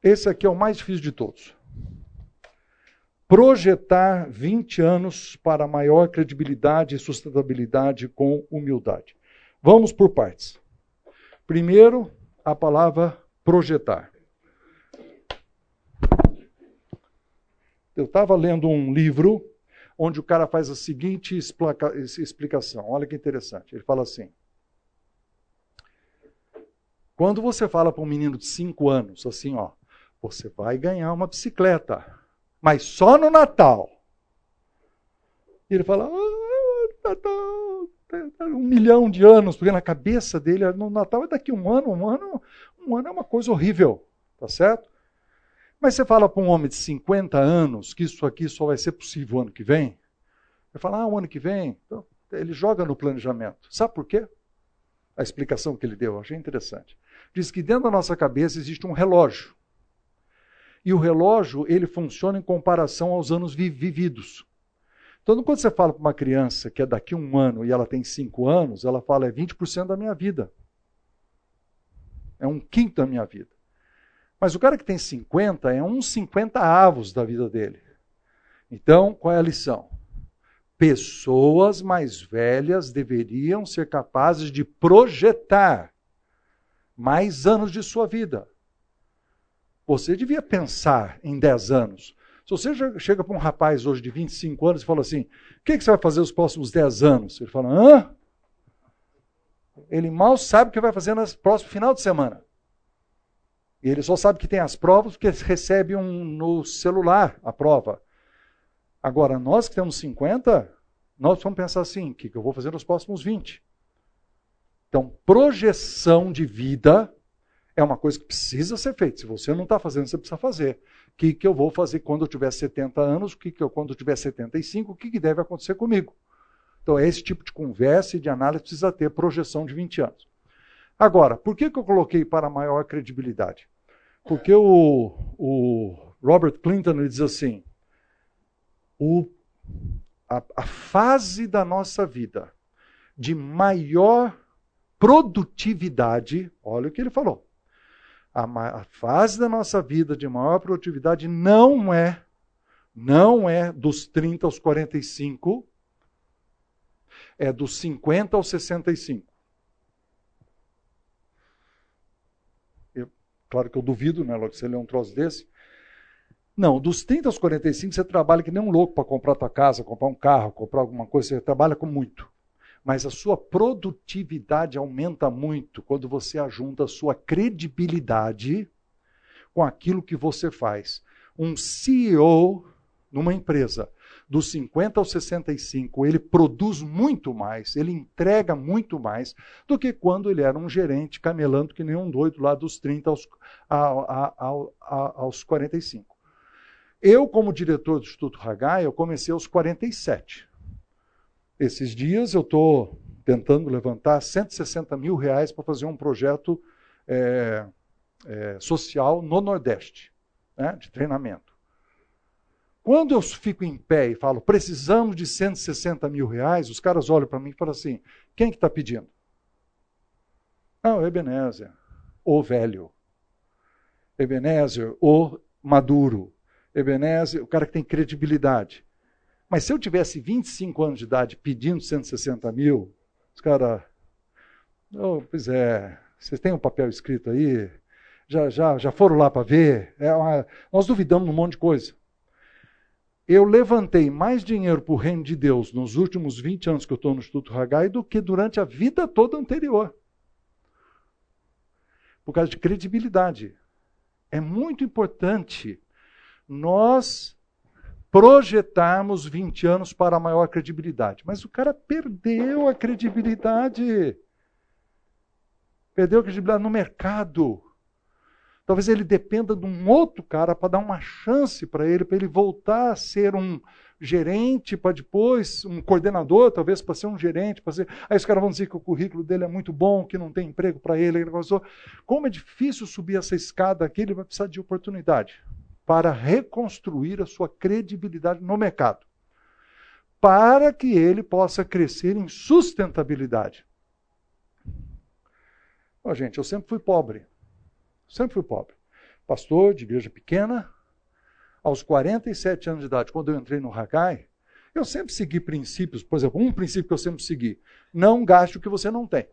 esse aqui é o mais difícil de todos projetar 20 anos para maior credibilidade e sustentabilidade com humildade. Vamos por partes. Primeiro, a palavra projetar. Eu estava lendo um livro onde o cara faz a seguinte explicação. Olha que interessante. Ele fala assim: quando você fala para um menino de 5 anos, assim, ó, você vai ganhar uma bicicleta mas só no Natal. E ele fala, ah, Natal, um milhão de anos, porque na cabeça dele, no Natal é daqui um ano, um ano, um ano é uma coisa horrível, tá certo? Mas você fala para um homem de 50 anos que isso aqui só vai ser possível ano que vem, ele fala, ah, o ano que vem, então, ele joga no planejamento. Sabe por quê? A explicação que ele deu, eu achei interessante. Diz que dentro da nossa cabeça existe um relógio. E o relógio, ele funciona em comparação aos anos vividos. Então, quando você fala para uma criança que é daqui a um ano e ela tem cinco anos, ela fala, é 20% da minha vida. É um quinto da minha vida. Mas o cara que tem 50 é uns 50 avos da vida dele. Então, qual é a lição? Pessoas mais velhas deveriam ser capazes de projetar mais anos de sua vida. Você devia pensar em 10 anos. Se você chega para um rapaz hoje de 25 anos e fala assim: o que, que você vai fazer nos próximos 10 anos? Ele fala: hã? Ele mal sabe o que vai fazer no próximo final de semana. E ele só sabe que tem as provas porque recebe um, no celular a prova. Agora, nós que temos 50, nós vamos pensar assim: o que, que eu vou fazer nos próximos 20? Então, projeção de vida é uma coisa que precisa ser feita. Se você não está fazendo, você precisa fazer. O que, que eu vou fazer quando eu tiver 70 anos? O que, que eu, quando eu tiver 75? O que, que deve acontecer comigo? Então, é esse tipo de conversa e de análise precisa ter projeção de 20 anos. Agora, por que, que eu coloquei para maior credibilidade? Porque o, o Robert Clinton ele diz assim: o, a, a fase da nossa vida de maior produtividade, olha o que ele falou. A, fase da nossa vida de maior produtividade não é, não é dos 30 aos 45, é dos 50 aos 65. Eu, claro que eu duvido, né, Logo, se ele é um troço desse. Não, dos 30 aos 45 você trabalha que nem um louco para comprar tua casa, comprar um carro, comprar alguma coisa, você trabalha com muito. Mas a sua produtividade aumenta muito quando você ajunta a sua credibilidade com aquilo que você faz. Um CEO numa empresa dos 50 aos 65, ele produz muito mais, ele entrega muito mais do que quando ele era um gerente camelando que nem um doido lá dos 30 aos, a, a, a, aos 45. Eu, como diretor do Instituto Hagai, eu comecei aos 47. Esses dias eu estou tentando levantar 160 mil reais para fazer um projeto é, é, social no Nordeste, né, de treinamento. Quando eu fico em pé e falo, precisamos de 160 mil reais, os caras olham para mim e falam assim: quem que está pedindo? Não, Ebenezer, o velho. Ebenezer, o maduro. Ebenezer, o cara que tem credibilidade. Mas se eu tivesse 25 anos de idade pedindo 160 mil, os caras. Oh, pois é, vocês têm um papel escrito aí? Já, já, já foram lá para ver? É uma... nós duvidamos um monte de coisa eu levantei mais dinheiro para o reino de Deus nos últimos 20 anos que eu estou no Instituto Hagai do que durante a vida toda anterior. Por causa de credibilidade. É muito importante nós projetarmos 20 anos para maior credibilidade. Mas o cara perdeu a credibilidade. Perdeu a credibilidade no mercado. Talvez ele dependa de um outro cara para dar uma chance para ele, para ele voltar a ser um gerente, para depois um coordenador, talvez para ser um gerente, para ser. Aí os caras vão dizer que o currículo dele é muito bom, que não tem emprego para ele Como é difícil subir essa escada aqui, ele vai precisar de oportunidade para reconstruir a sua credibilidade no mercado, para que ele possa crescer em sustentabilidade. Oh, gente, eu sempre fui pobre. Sempre fui pobre. Pastor de igreja pequena. Aos 47 anos de idade, quando eu entrei no Hagai, eu sempre segui princípios. Por exemplo, um princípio que eu sempre segui: não gaste o que você não tem.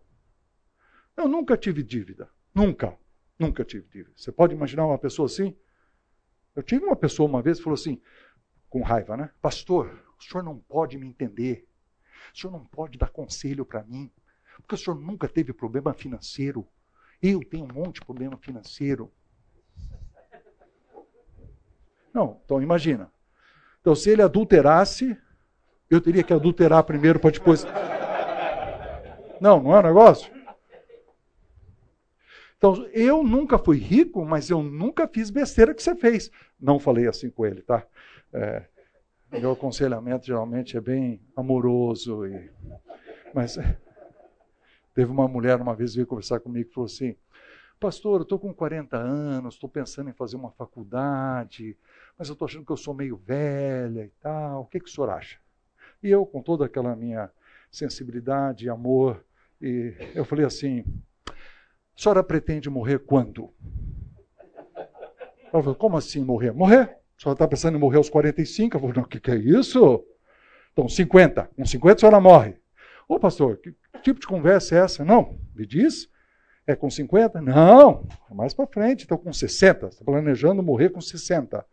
Eu nunca tive dívida. Nunca. Nunca tive dívida. Você pode imaginar uma pessoa assim? Eu tive uma pessoa uma vez que falou assim, com raiva, né? Pastor, o senhor não pode me entender. O senhor não pode dar conselho para mim. Porque o senhor nunca teve problema financeiro. Eu tenho um monte de problema financeiro. Não, então imagina. Então, se ele adulterasse, eu teria que adulterar primeiro para depois. Não, não é um negócio? Então, eu nunca fui rico, mas eu nunca fiz besteira que você fez. Não falei assim com ele, tá? É, meu aconselhamento geralmente é bem amoroso. E, mas Teve uma mulher uma vez veio conversar comigo e falou assim: Pastor, eu estou com 40 anos, estou pensando em fazer uma faculdade, mas eu estou achando que eu sou meio velha e tal. O que, que o senhor acha? E eu, com toda aquela minha sensibilidade e amor, e eu falei assim: a senhora pretende morrer quando? Ela falou: Como assim morrer? Morrer? A senhora está pensando em morrer aos 45? Eu falei: Não, o que, que é isso? Então, 50. Com 50 a senhora morre. Ô pastor, que tipo de conversa é essa? Não, me diz. É com 50? Não, é mais para frente, estou com 60. Estou planejando morrer com 60.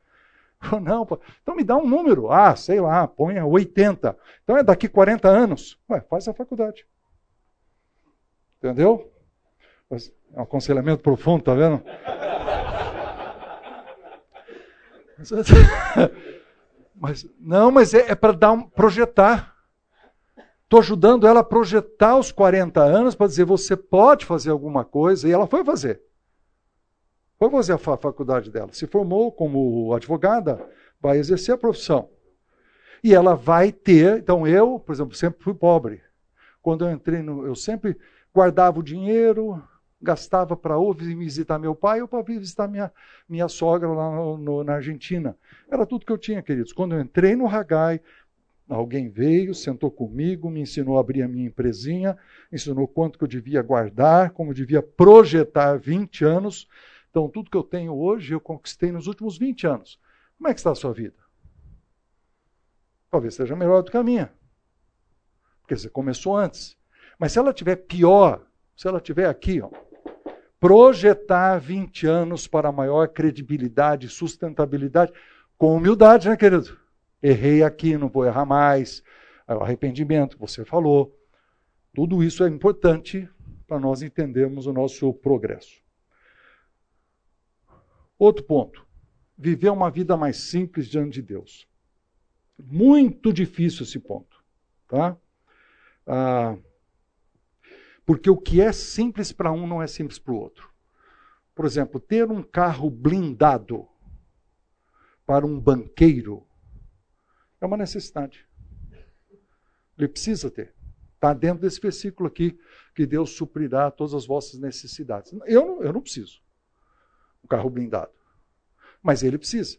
Não, então me dá um número. Ah, sei lá, ponha 80. Então é daqui 40 anos. Ué, faz a faculdade. Entendeu? É um aconselhamento profundo, tá vendo? [laughs] Mas, não, mas é, é para dar um, projetar. Estou ajudando ela a projetar os 40 anos para dizer: você pode fazer alguma coisa. E ela foi fazer. Foi fazer a faculdade dela. Se formou como advogada, vai exercer a profissão. E ela vai ter. Então, eu, por exemplo, sempre fui pobre. Quando eu entrei no. Eu sempre guardava o dinheiro, gastava para ou visitar meu pai ou para visitar minha, minha sogra lá no, no, na Argentina. Era tudo que eu tinha, queridos. Quando eu entrei no Hagai, alguém veio, sentou comigo, me ensinou a abrir a minha empresinha, ensinou quanto que eu devia guardar, como eu devia projetar 20 anos. Então, tudo que eu tenho hoje, eu conquistei nos últimos 20 anos. Como é que está a sua vida? Talvez seja melhor do que a minha. Porque você começou antes. Mas se ela tiver pior, se ela tiver aqui, ó, projetar 20 anos para maior credibilidade e sustentabilidade, com humildade, né, querido? Errei aqui, não vou errar mais. Arrependimento, você falou. Tudo isso é importante para nós entendermos o nosso progresso. Outro ponto: viver uma vida mais simples diante de Deus. Muito difícil esse ponto, tá? Ah, porque o que é simples para um não é simples para o outro. Por exemplo, ter um carro blindado para um banqueiro é uma necessidade. Ele precisa ter. Está dentro desse versículo aqui, que Deus suprirá todas as vossas necessidades. Eu, eu não preciso. Um carro blindado. Mas ele precisa.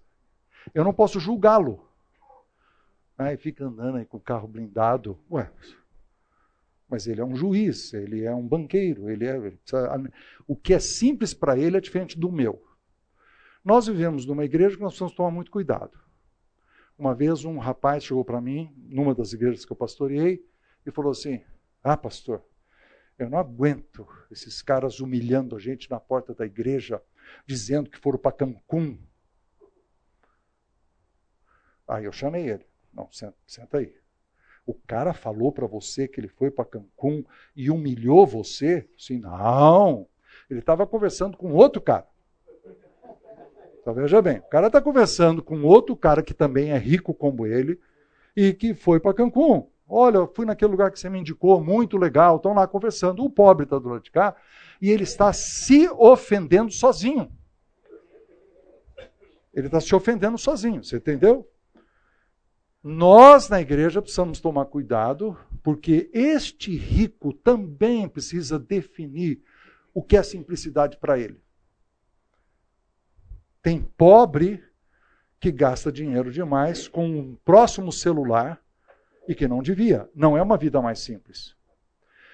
Eu não posso julgá-lo. Aí fica andando aí com o carro blindado. Ué, mas ele é um juiz, ele é um banqueiro, ele é. O que é simples para ele é diferente do meu. Nós vivemos numa igreja que nós precisamos tomar muito cuidado. Uma vez um rapaz chegou para mim, numa das igrejas que eu pastoreei, e falou assim: Ah, pastor, eu não aguento esses caras humilhando a gente na porta da igreja, dizendo que foram para Cancún. Aí eu chamei ele. Não, senta, senta aí. O cara falou para você que ele foi para Cancún e humilhou você? Sim, não. Ele estava conversando com outro cara. Então veja bem, o cara está conversando com outro cara que também é rico como ele e que foi para Cancún. Olha, fui naquele lugar que você me indicou, muito legal. Estão lá conversando. O pobre está do lado de cá e ele está se ofendendo sozinho. Ele está se ofendendo sozinho, você entendeu? Nós, na igreja, precisamos tomar cuidado, porque este rico também precisa definir o que é simplicidade para ele. Tem pobre que gasta dinheiro demais com um próximo celular e que não devia. Não é uma vida mais simples.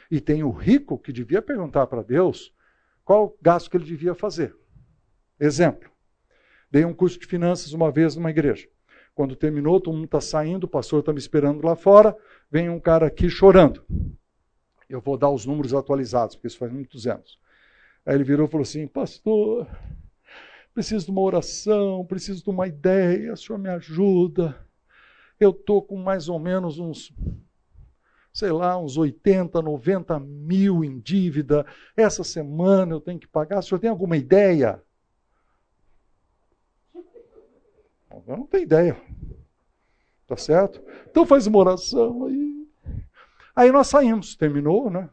E tem o rico que devia perguntar para Deus qual gasto que ele devia fazer. Exemplo. Dei um curso de finanças uma vez numa igreja. Quando terminou, todo mundo está saindo, o pastor está me esperando lá fora, vem um cara aqui chorando. Eu vou dar os números atualizados, porque isso faz muitos anos. Aí ele virou e falou assim: Pastor, preciso de uma oração, preciso de uma ideia, o senhor me ajuda. Eu estou com mais ou menos uns, sei lá, uns 80, 90 mil em dívida. Essa semana eu tenho que pagar. O senhor tem alguma ideia? Eu não tenho ideia. Tá certo? Então faz uma oração aí. Aí nós saímos, terminou, né?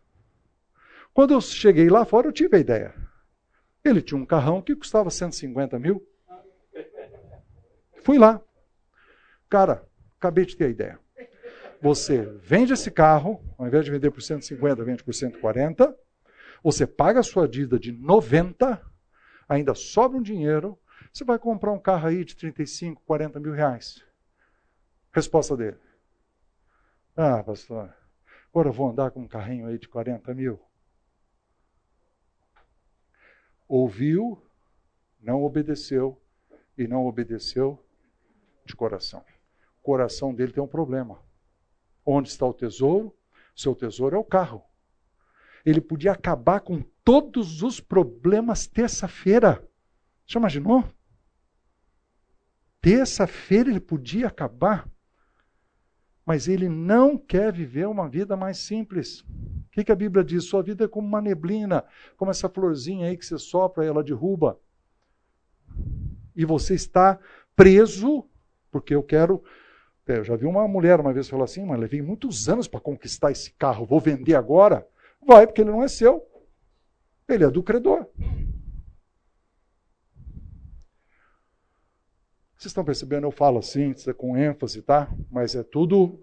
Quando eu cheguei lá fora, eu tive a ideia. Ele tinha um carrão que custava 150 mil. Fui lá. Cara, acabei de ter a ideia. Você vende esse carro, ao invés de vender por 150, vende por 140. Você paga a sua dívida de 90, ainda sobra um dinheiro você vai comprar um carro aí de 35, 40 mil reais. Resposta dele. Ah, pastor, agora eu vou andar com um carrinho aí de 40 mil. Ouviu, não obedeceu e não obedeceu de coração. O coração dele tem um problema. Onde está o tesouro? Seu tesouro é o carro. Ele podia acabar com todos os problemas terça-feira. Já imaginou? Terça-feira ele podia acabar, mas ele não quer viver uma vida mais simples. O que, que a Bíblia diz? Sua vida é como uma neblina, como essa florzinha aí que você sopra e ela derruba. E você está preso, porque eu quero. É, eu já vi uma mulher uma vez falar assim, mas levei muitos anos para conquistar esse carro, vou vender agora? Vai, porque ele não é seu. Ele é do credor. Vocês estão percebendo? Eu falo assim, com ênfase, tá? Mas é tudo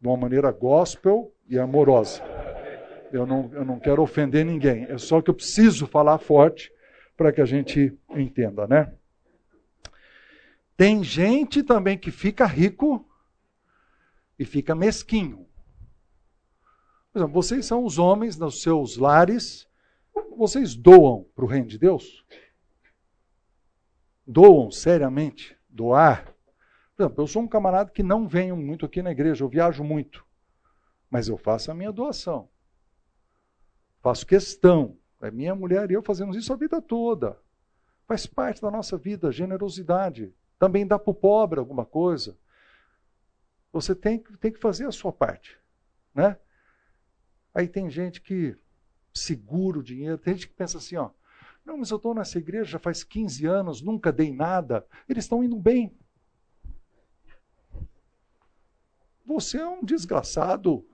de uma maneira gospel e amorosa. Eu não, eu não quero ofender ninguém. É só que eu preciso falar forte para que a gente entenda, né? Tem gente também que fica rico e fica mesquinho. Por exemplo, vocês são os homens nos seus lares, vocês doam para o reino de Deus? Doam seriamente? Doar? Por exemplo, eu sou um camarada que não venho muito aqui na igreja, eu viajo muito, mas eu faço a minha doação. Faço questão. É minha mulher e eu fazemos isso a vida toda. Faz parte da nossa vida, generosidade. Também dá para o pobre alguma coisa. Você tem, tem que fazer a sua parte. Né? Aí tem gente que segura o dinheiro, tem gente que pensa assim, ó, não, mas eu estou nessa igreja faz 15 anos, nunca dei nada. Eles estão indo bem. Você é um desgraçado.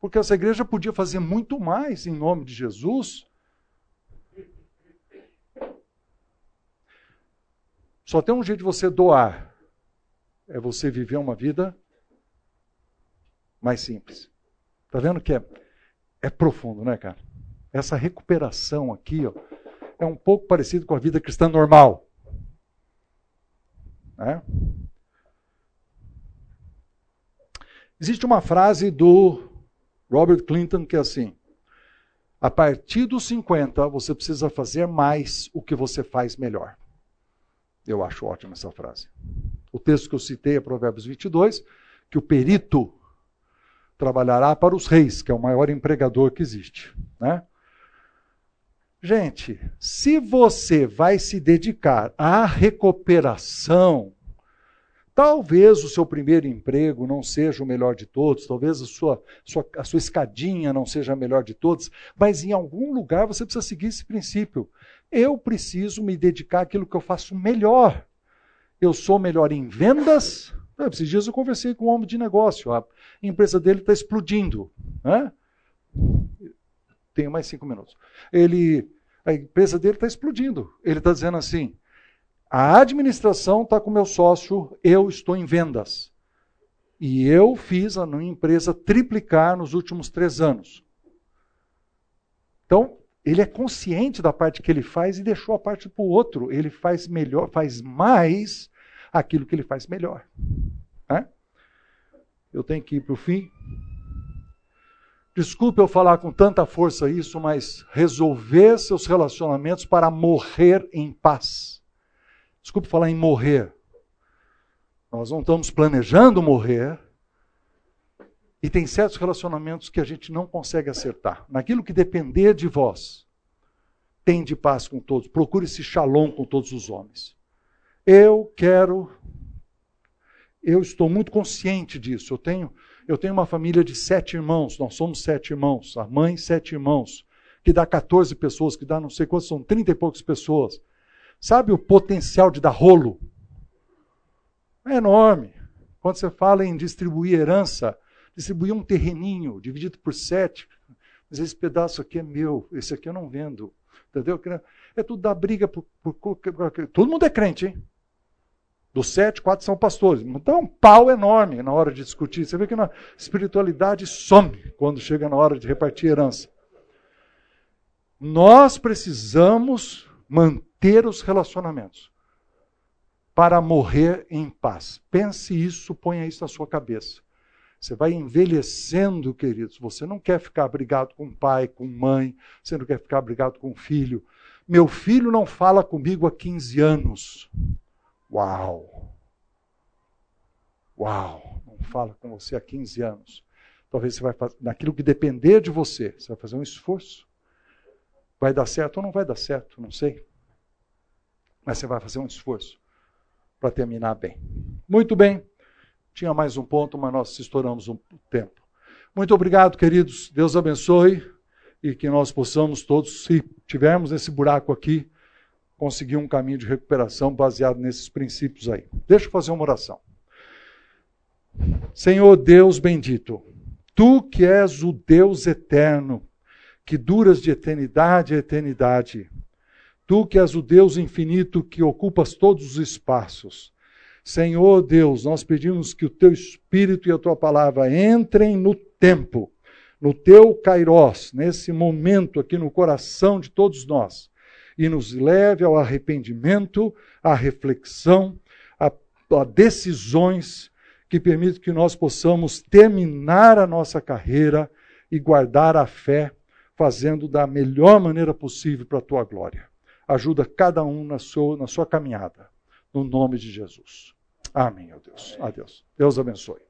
Porque essa igreja podia fazer muito mais em nome de Jesus. Só tem um jeito de você doar. É você viver uma vida mais simples. Tá vendo que é, é profundo, né, cara? Essa recuperação aqui, ó, é um pouco parecido com a vida cristã normal. Né? Existe uma frase do Robert Clinton que é assim: a partir dos 50 você precisa fazer mais o que você faz melhor. Eu acho ótima essa frase. O texto que eu citei é Provérbios 22, que o perito trabalhará para os reis, que é o maior empregador que existe. Né? Gente, se você vai se dedicar à recuperação, talvez o seu primeiro emprego não seja o melhor de todos, talvez a sua, sua, a sua escadinha não seja a melhor de todos, mas em algum lugar você precisa seguir esse princípio. Eu preciso me dedicar àquilo que eu faço melhor. Eu sou melhor em vendas, ah, esses dias eu conversei com um homem de negócio, a empresa dele está explodindo. Né? Tenho mais cinco minutos. Ele, a empresa dele está explodindo. Ele está dizendo assim: a administração está com meu sócio, eu estou em vendas. E eu fiz a minha empresa triplicar nos últimos três anos. Então, ele é consciente da parte que ele faz e deixou a parte para o outro. Ele faz melhor, faz mais aquilo que ele faz melhor. Né? Eu tenho que ir para o fim. Desculpe eu falar com tanta força isso, mas resolver seus relacionamentos para morrer em paz. Desculpe falar em morrer. Nós não estamos planejando morrer. E tem certos relacionamentos que a gente não consegue acertar. Naquilo que depender de vós, tem de paz com todos. Procure esse shalom com todos os homens. Eu quero, eu estou muito consciente disso. Eu tenho, eu tenho uma família de sete irmãos, nós somos sete irmãos, a mãe, sete irmãos, que dá 14 pessoas, que dá não sei quantos, são 30 e poucas pessoas. Sabe o potencial de dar rolo? É enorme. Quando você fala em distribuir herança, distribuir um terreninho dividido por sete, mas esse pedaço aqui é meu, esse aqui eu não vendo. Entendeu? É tudo da briga por, por, por, Todo mundo é crente, hein? Dos sete, quatro são pastores. Então, um pau enorme na hora de discutir. Você vê que a espiritualidade some quando chega na hora de repartir herança. Nós precisamos manter os relacionamentos para morrer em paz. Pense isso, ponha isso na sua cabeça. Você vai envelhecendo, queridos. Você não quer ficar brigado com pai, com mãe, você não quer ficar brigado com filho. Meu filho não fala comigo há 15 anos. Uau! Uau! Não fala com você há 15 anos. Talvez você vai fazer, naquilo que depender de você, você vai fazer um esforço. Vai dar certo ou não vai dar certo, não sei. Mas você vai fazer um esforço para terminar bem. Muito bem. Tinha mais um ponto, mas nós estouramos um tempo. Muito obrigado, queridos. Deus abençoe e que nós possamos todos, se tivermos esse buraco aqui, conseguir um caminho de recuperação baseado nesses princípios aí. Deixa eu fazer uma oração. Senhor Deus bendito, tu que és o Deus eterno, que duras de eternidade a eternidade, Tu que és o Deus infinito que ocupas todos os espaços. Senhor Deus, nós pedimos que o teu espírito e a tua palavra entrem no tempo, no teu kairós, nesse momento aqui no coração de todos nós, e nos leve ao arrependimento, à reflexão, a, a decisões que permitam que nós possamos terminar a nossa carreira e guardar a fé, fazendo da melhor maneira possível para a tua glória. Ajuda cada um na sua, na sua caminhada. No nome de Jesus. Amém, ó Deus. Adeus. Deus abençoe.